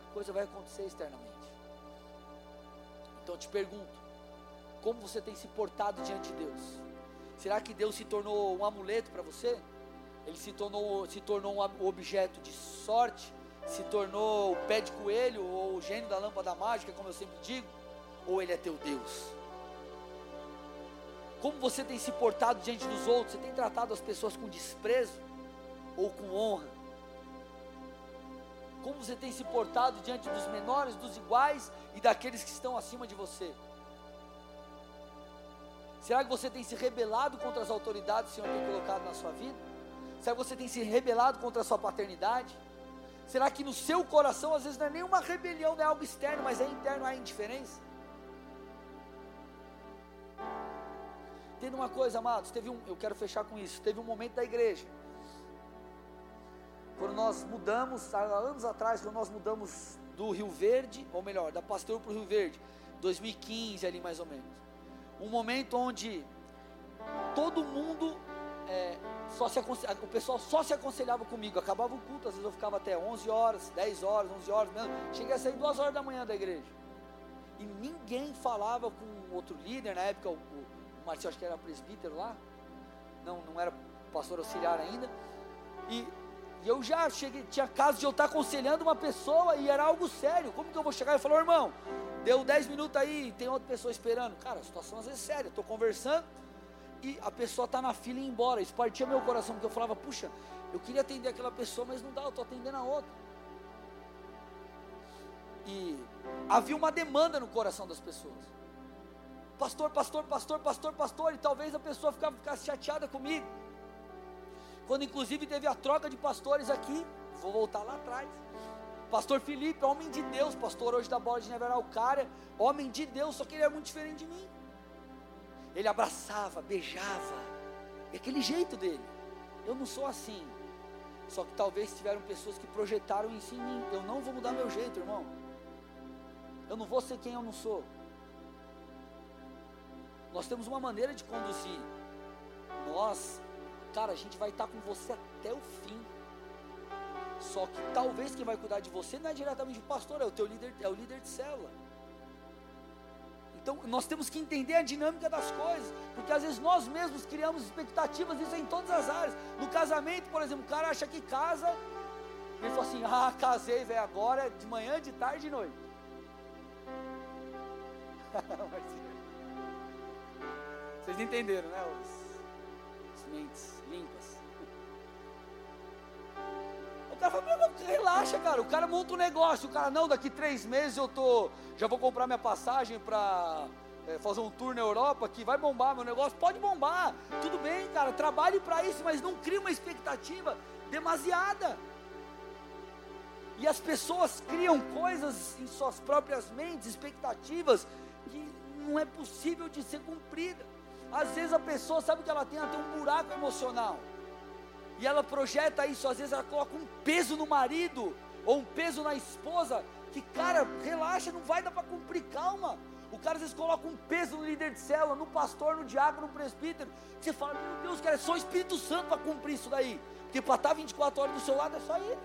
Speaker 1: a coisa vai acontecer externamente. Então eu te pergunto, como você tem se portado diante de Deus? Será que Deus se tornou um amuleto para você? Ele se tornou, se tornou um objeto de sorte? Se tornou o pé de coelho ou o gênio da lâmpada mágica, como eu sempre digo? Ou ele é teu Deus? Como você tem se portado diante dos outros? Você tem tratado as pessoas com desprezo ou com honra? Como você tem se portado diante dos menores, dos iguais e daqueles que estão acima de você? Será que você tem se rebelado contra as autoridades que o Senhor tem colocado na sua vida? Será que você tem se rebelado contra a sua paternidade? Será que no seu coração, às vezes, não é nenhuma rebelião, não é algo externo, mas é interno, há indiferença? Entenda uma coisa, amados, teve um, eu quero fechar com isso, teve um momento da igreja, quando nós mudamos, há anos atrás, quando nós mudamos do Rio Verde, ou melhor, da Pasteur para o Rio Verde, 2015 ali mais ou menos, um momento onde todo mundo, é, só se o pessoal só se aconselhava comigo, acabava o culto, às vezes eu ficava até 11 horas, 10 horas, 11 horas, mesmo, cheguei a sair 2 horas da manhã da igreja, e ninguém falava com outro líder, na época o, o Marcinho acho que era presbítero lá, não, não era pastor auxiliar ainda, e, e eu já cheguei, tinha caso de eu estar aconselhando uma pessoa e era algo sério, como que eu vou chegar? E falar, irmão, deu 10 minutos aí, tem outra pessoa esperando, cara, a situação às vezes é séria, estou conversando, e a pessoa está na fila e ir embora, isso partia meu coração, porque eu falava, puxa, eu queria atender aquela pessoa, mas não dá, eu estou atendendo a outra, e havia uma demanda no coração das pessoas, pastor, pastor, pastor, pastor, pastor, e talvez a pessoa ficava, ficasse chateada comigo. Quando inclusive teve a troca de pastores aqui, vou voltar lá atrás. Pastor Felipe, homem de Deus, pastor hoje da bola de neve Araucária, homem de Deus, só que ele é muito diferente de mim. Ele abraçava, beijava, aquele jeito dele. Eu não sou assim. Só que talvez tiveram pessoas que projetaram isso em mim. Eu não vou mudar meu jeito, irmão. Eu não vou ser quem eu não sou. Nós temos uma maneira de conduzir. Nós, cara, a gente vai estar com você até o fim. Só que talvez quem vai cuidar de você não é diretamente o pastor, é o teu líder, é o líder de célula. Então nós temos que entender a dinâmica das coisas, porque às vezes nós mesmos criamos expectativas, isso é em todas as áreas. No casamento, por exemplo, o cara acha que casa, ele fala assim: ah, casei, velho, agora de manhã, de tarde de noite. [LAUGHS] [LAUGHS] Vocês entenderam, né? Os, mentes limpas. O cara fala, relaxa, cara. O cara monta um negócio. O cara, não, daqui três meses eu tô. Já vou comprar minha passagem para é, fazer um tour na Europa que vai bombar meu negócio. Pode bombar. Tudo bem, cara. Trabalhe para isso, mas não crie uma expectativa demasiada. E as pessoas criam coisas em suas próprias mentes, expectativas, que não é possível de ser cumprida. Às vezes a pessoa sabe que ela tem, ela tem um buraco emocional. E ela projeta isso, às vezes ela coloca um peso no marido, ou um peso na esposa, que, cara, relaxa, não vai dar para cumprir, calma. O cara às vezes coloca um peso no líder de célula, no pastor, no diácono, no presbítero. Que você fala, meu Deus, cara, é só o Espírito Santo para cumprir isso daí. Porque para estar 24 horas do seu lado é só ele.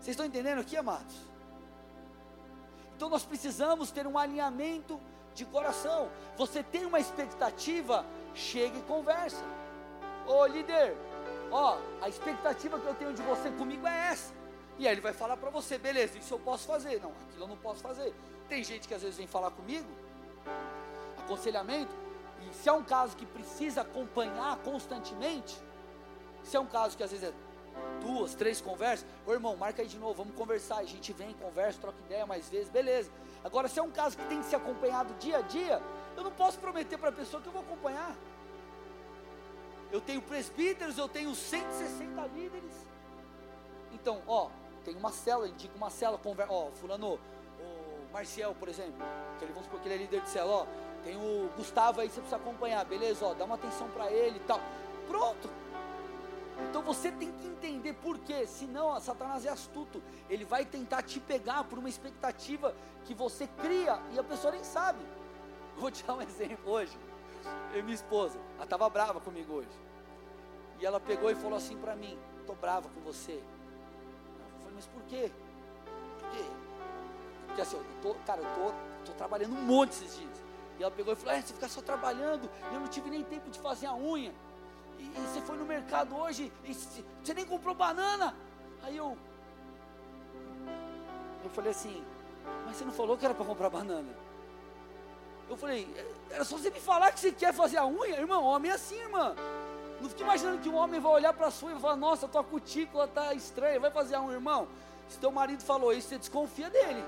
Speaker 1: Vocês estão entendendo aqui, amados? Então nós precisamos ter um alinhamento de coração. Você tem uma expectativa, chega e conversa. Ô líder, ó, a expectativa que eu tenho de você comigo é essa. E aí ele vai falar para você, beleza, isso eu posso fazer. Não, aquilo eu não posso fazer. Tem gente que às vezes vem falar comigo, aconselhamento, e se é um caso que precisa acompanhar constantemente, se é um caso que às vezes é duas, três conversas, ô irmão, marca aí de novo, vamos conversar, a gente vem, conversa, troca ideia mais vezes, beleza. Agora, se é um caso que tem que ser acompanhado dia a dia, eu não posso prometer para a pessoa que eu vou acompanhar. Eu tenho presbíteros, eu tenho 160 líderes. Então, ó, tem uma cela, indica uma cela, conversa, ó, fulano, o Marcial, por exemplo, que ele, vamos supor que ele é líder de cela, ó, tem o Gustavo aí, você precisa acompanhar, beleza, ó, dá uma atenção para ele e tal. Pronto, então você tem que entender por quê, senão Satanás é astuto, ele vai tentar te pegar por uma expectativa que você cria e a pessoa nem sabe. [LAUGHS] Vou te dar um exemplo hoje. Eu, minha esposa, ela estava brava comigo hoje. E ela pegou e falou assim para mim: Estou brava com você. Eu falei, mas por quê? Por quê? Porque assim, eu tô, cara, eu tô, tô trabalhando um monte esses dias. E ela pegou e falou: é, você fica só trabalhando, eu não tive nem tempo de fazer a unha e, você foi no mercado hoje e você nem comprou banana. Aí eu, eu falei assim, mas você não falou que era para comprar banana? Eu falei, era só você me falar que você quer fazer a unha, irmão. Homem é assim, irmã. Não fique imaginando que um homem vai olhar para a sua e vai falar, nossa, tua cutícula está estranha, vai fazer a unha, irmão. Se teu marido falou isso, você desconfia dele.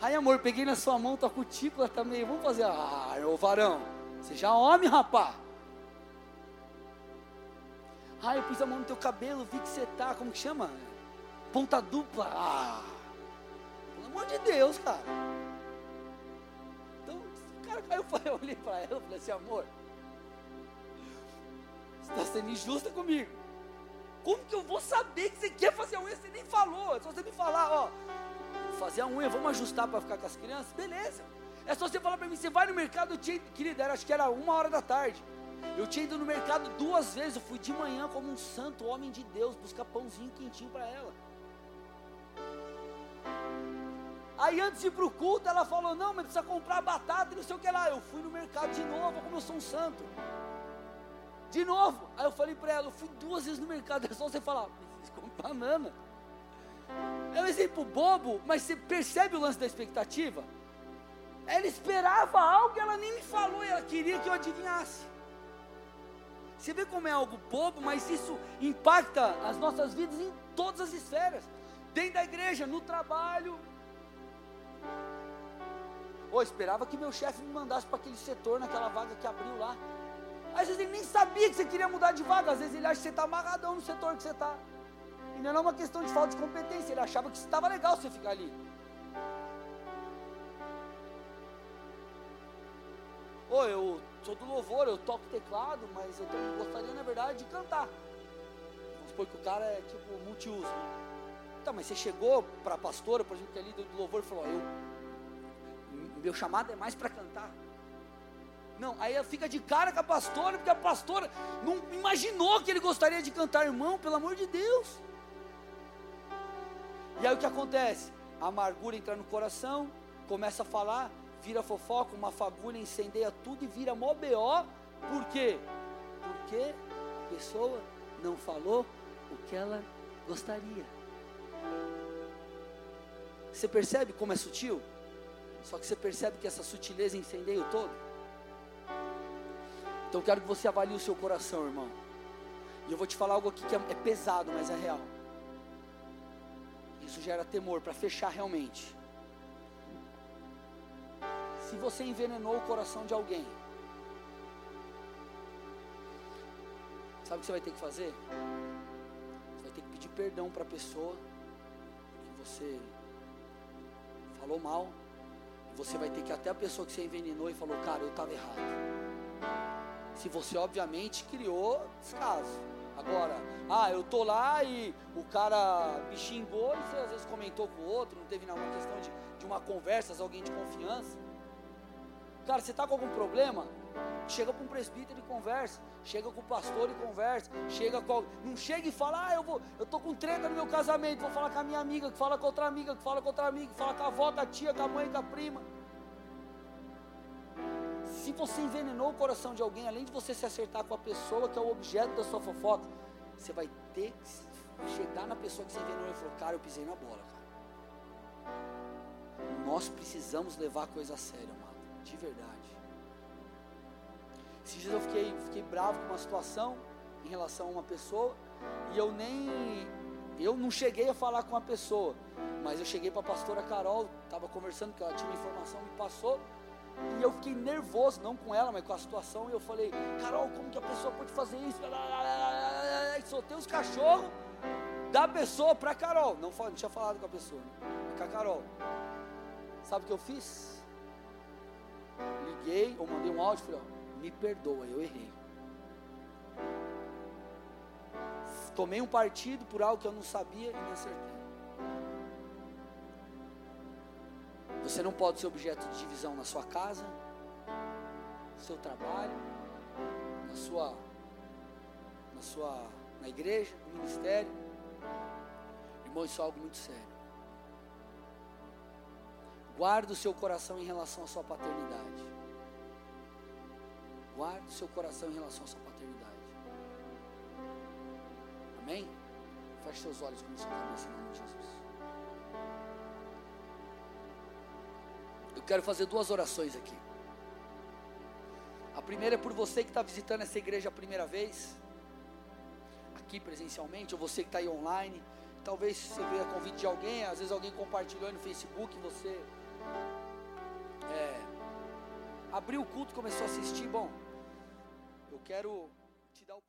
Speaker 1: Aí, amor, peguei na sua mão, tua cutícula está meio. Vamos fazer. Ah, ô varão. Seja homem, rapá. Ah, eu pus a mão no teu cabelo, vi que você tá, como que chama? Ponta dupla. Ah, pelo amor de Deus, cara. Então, cara, aí eu, [LAUGHS] eu olhei para ela e falei assim, amor, você está sendo injusta comigo. Como que eu vou saber que você quer fazer a unha? Você nem falou. É só você me falar, ó, fazer a unha, vamos ajustar para ficar com as crianças? Beleza. É só você falar para mim, você vai no mercado, eu tinha, querida, era, acho que era uma hora da tarde. Eu tinha ido no mercado duas vezes, eu fui de manhã como um santo homem de Deus, buscar pãozinho quentinho para ela. Aí antes de ir para o culto, ela falou, não, mas precisa comprar batata e não sei o que lá. Eu fui no mercado de novo, como eu sou um santo. De novo. Aí eu falei para ela, eu fui duas vezes no mercado, é só você falar, preciso comprar banana. É um exemplo bobo, mas você percebe o lance da expectativa? Ela esperava algo e ela nem me falou, ela queria que eu adivinhasse. Você vê como é algo bobo, mas isso impacta as nossas vidas em todas as esferas. Dentro da igreja, no trabalho. Oh, esperava que meu chefe me mandasse para aquele setor, naquela vaga que abriu lá. Às vezes ele nem sabia que você queria mudar de vaga, às vezes ele acha que você está amarradão no setor que você está. E não é uma questão de falta de competência, ele achava que estava legal você ficar ali. Ô, eu sou do louvor, eu toco teclado, mas eu gostaria, na verdade, de cantar. Vamos supor que o cara é tipo multiuso. Né? Tá, mas você chegou para a pastora, por exemplo, que é líder do louvor, e falou: eu, meu chamado é mais para cantar. Não, aí ela fica de cara com a pastora, porque a pastora não imaginou que ele gostaria de cantar, irmão, pelo amor de Deus. E aí o que acontece? A amargura entra no coração, começa a falar, vira fofoca, uma fagulha incendeia tudo e vira mó BO. Por quê? Porque a pessoa não falou o que ela gostaria. Você percebe como é sutil? Só que você percebe que essa sutileza incendeia o todo? Então quero que você avalie o seu coração, irmão. E eu vou te falar algo aqui que é pesado, mas é real. Isso gera temor para fechar realmente. Se você envenenou o coração de alguém, sabe o que você vai ter que fazer? Você vai ter que pedir perdão para a pessoa que você falou mal. E você vai ter que até a pessoa que você envenenou e falou, cara, eu estava errado. Se você obviamente criou descaso. Agora, ah, eu tô lá e o cara me xingou e você às vezes comentou com o outro, não teve nenhuma questão de, de uma conversa, alguém de confiança. Cara, você está com algum problema? Chega para um presbítero e conversa. Chega com o pastor e conversa. Chega com. Não chega e fala, ah, eu vou, eu tô com treta no meu casamento. Vou falar com a minha amiga, que fala com outra amiga, que fala com outra amiga, que fala com a avó, com a tia, com a mãe, com a prima. Se você envenenou o coração de alguém, além de você se acertar com a pessoa que é o objeto da sua fofoca, você vai ter que chegar na pessoa que você envenenou e falar, cara, eu pisei na bola, cara. Nós precisamos levar a coisa a sério, de verdade. Esses dias eu fiquei, fiquei bravo com uma situação em relação a uma pessoa e eu nem eu não cheguei a falar com a pessoa, mas eu cheguei para a pastora Carol, estava conversando que ela tinha uma informação, me passou e eu fiquei nervoso, não com ela, mas com a situação. E eu falei, Carol, como que a pessoa pode fazer isso? E soltei os cachorros da pessoa para Carol. Não, não tinha falado com a pessoa, né? com a Carol. Sabe o que eu fiz? Liguei ou mandei um áudio e falei, ó, me perdoa, eu errei. Tomei um partido por algo que eu não sabia e me acertei. Você não pode ser objeto de divisão na sua casa, no seu trabalho, na sua, na sua, na igreja, no ministério. Irmão, isso é algo muito sério. Guarde o seu coração em relação à sua paternidade. Guarde o seu coração em relação à sua paternidade. Amém? Feche seus olhos com sua cabeça em nome de Jesus. Eu quero fazer duas orações aqui. A primeira é por você que está visitando essa igreja a primeira vez, aqui presencialmente, ou você que está aí online. Talvez você veja convite de alguém, às vezes alguém compartilhou no Facebook, você é, abriu o culto, começou a assistir, bom, eu quero te dar o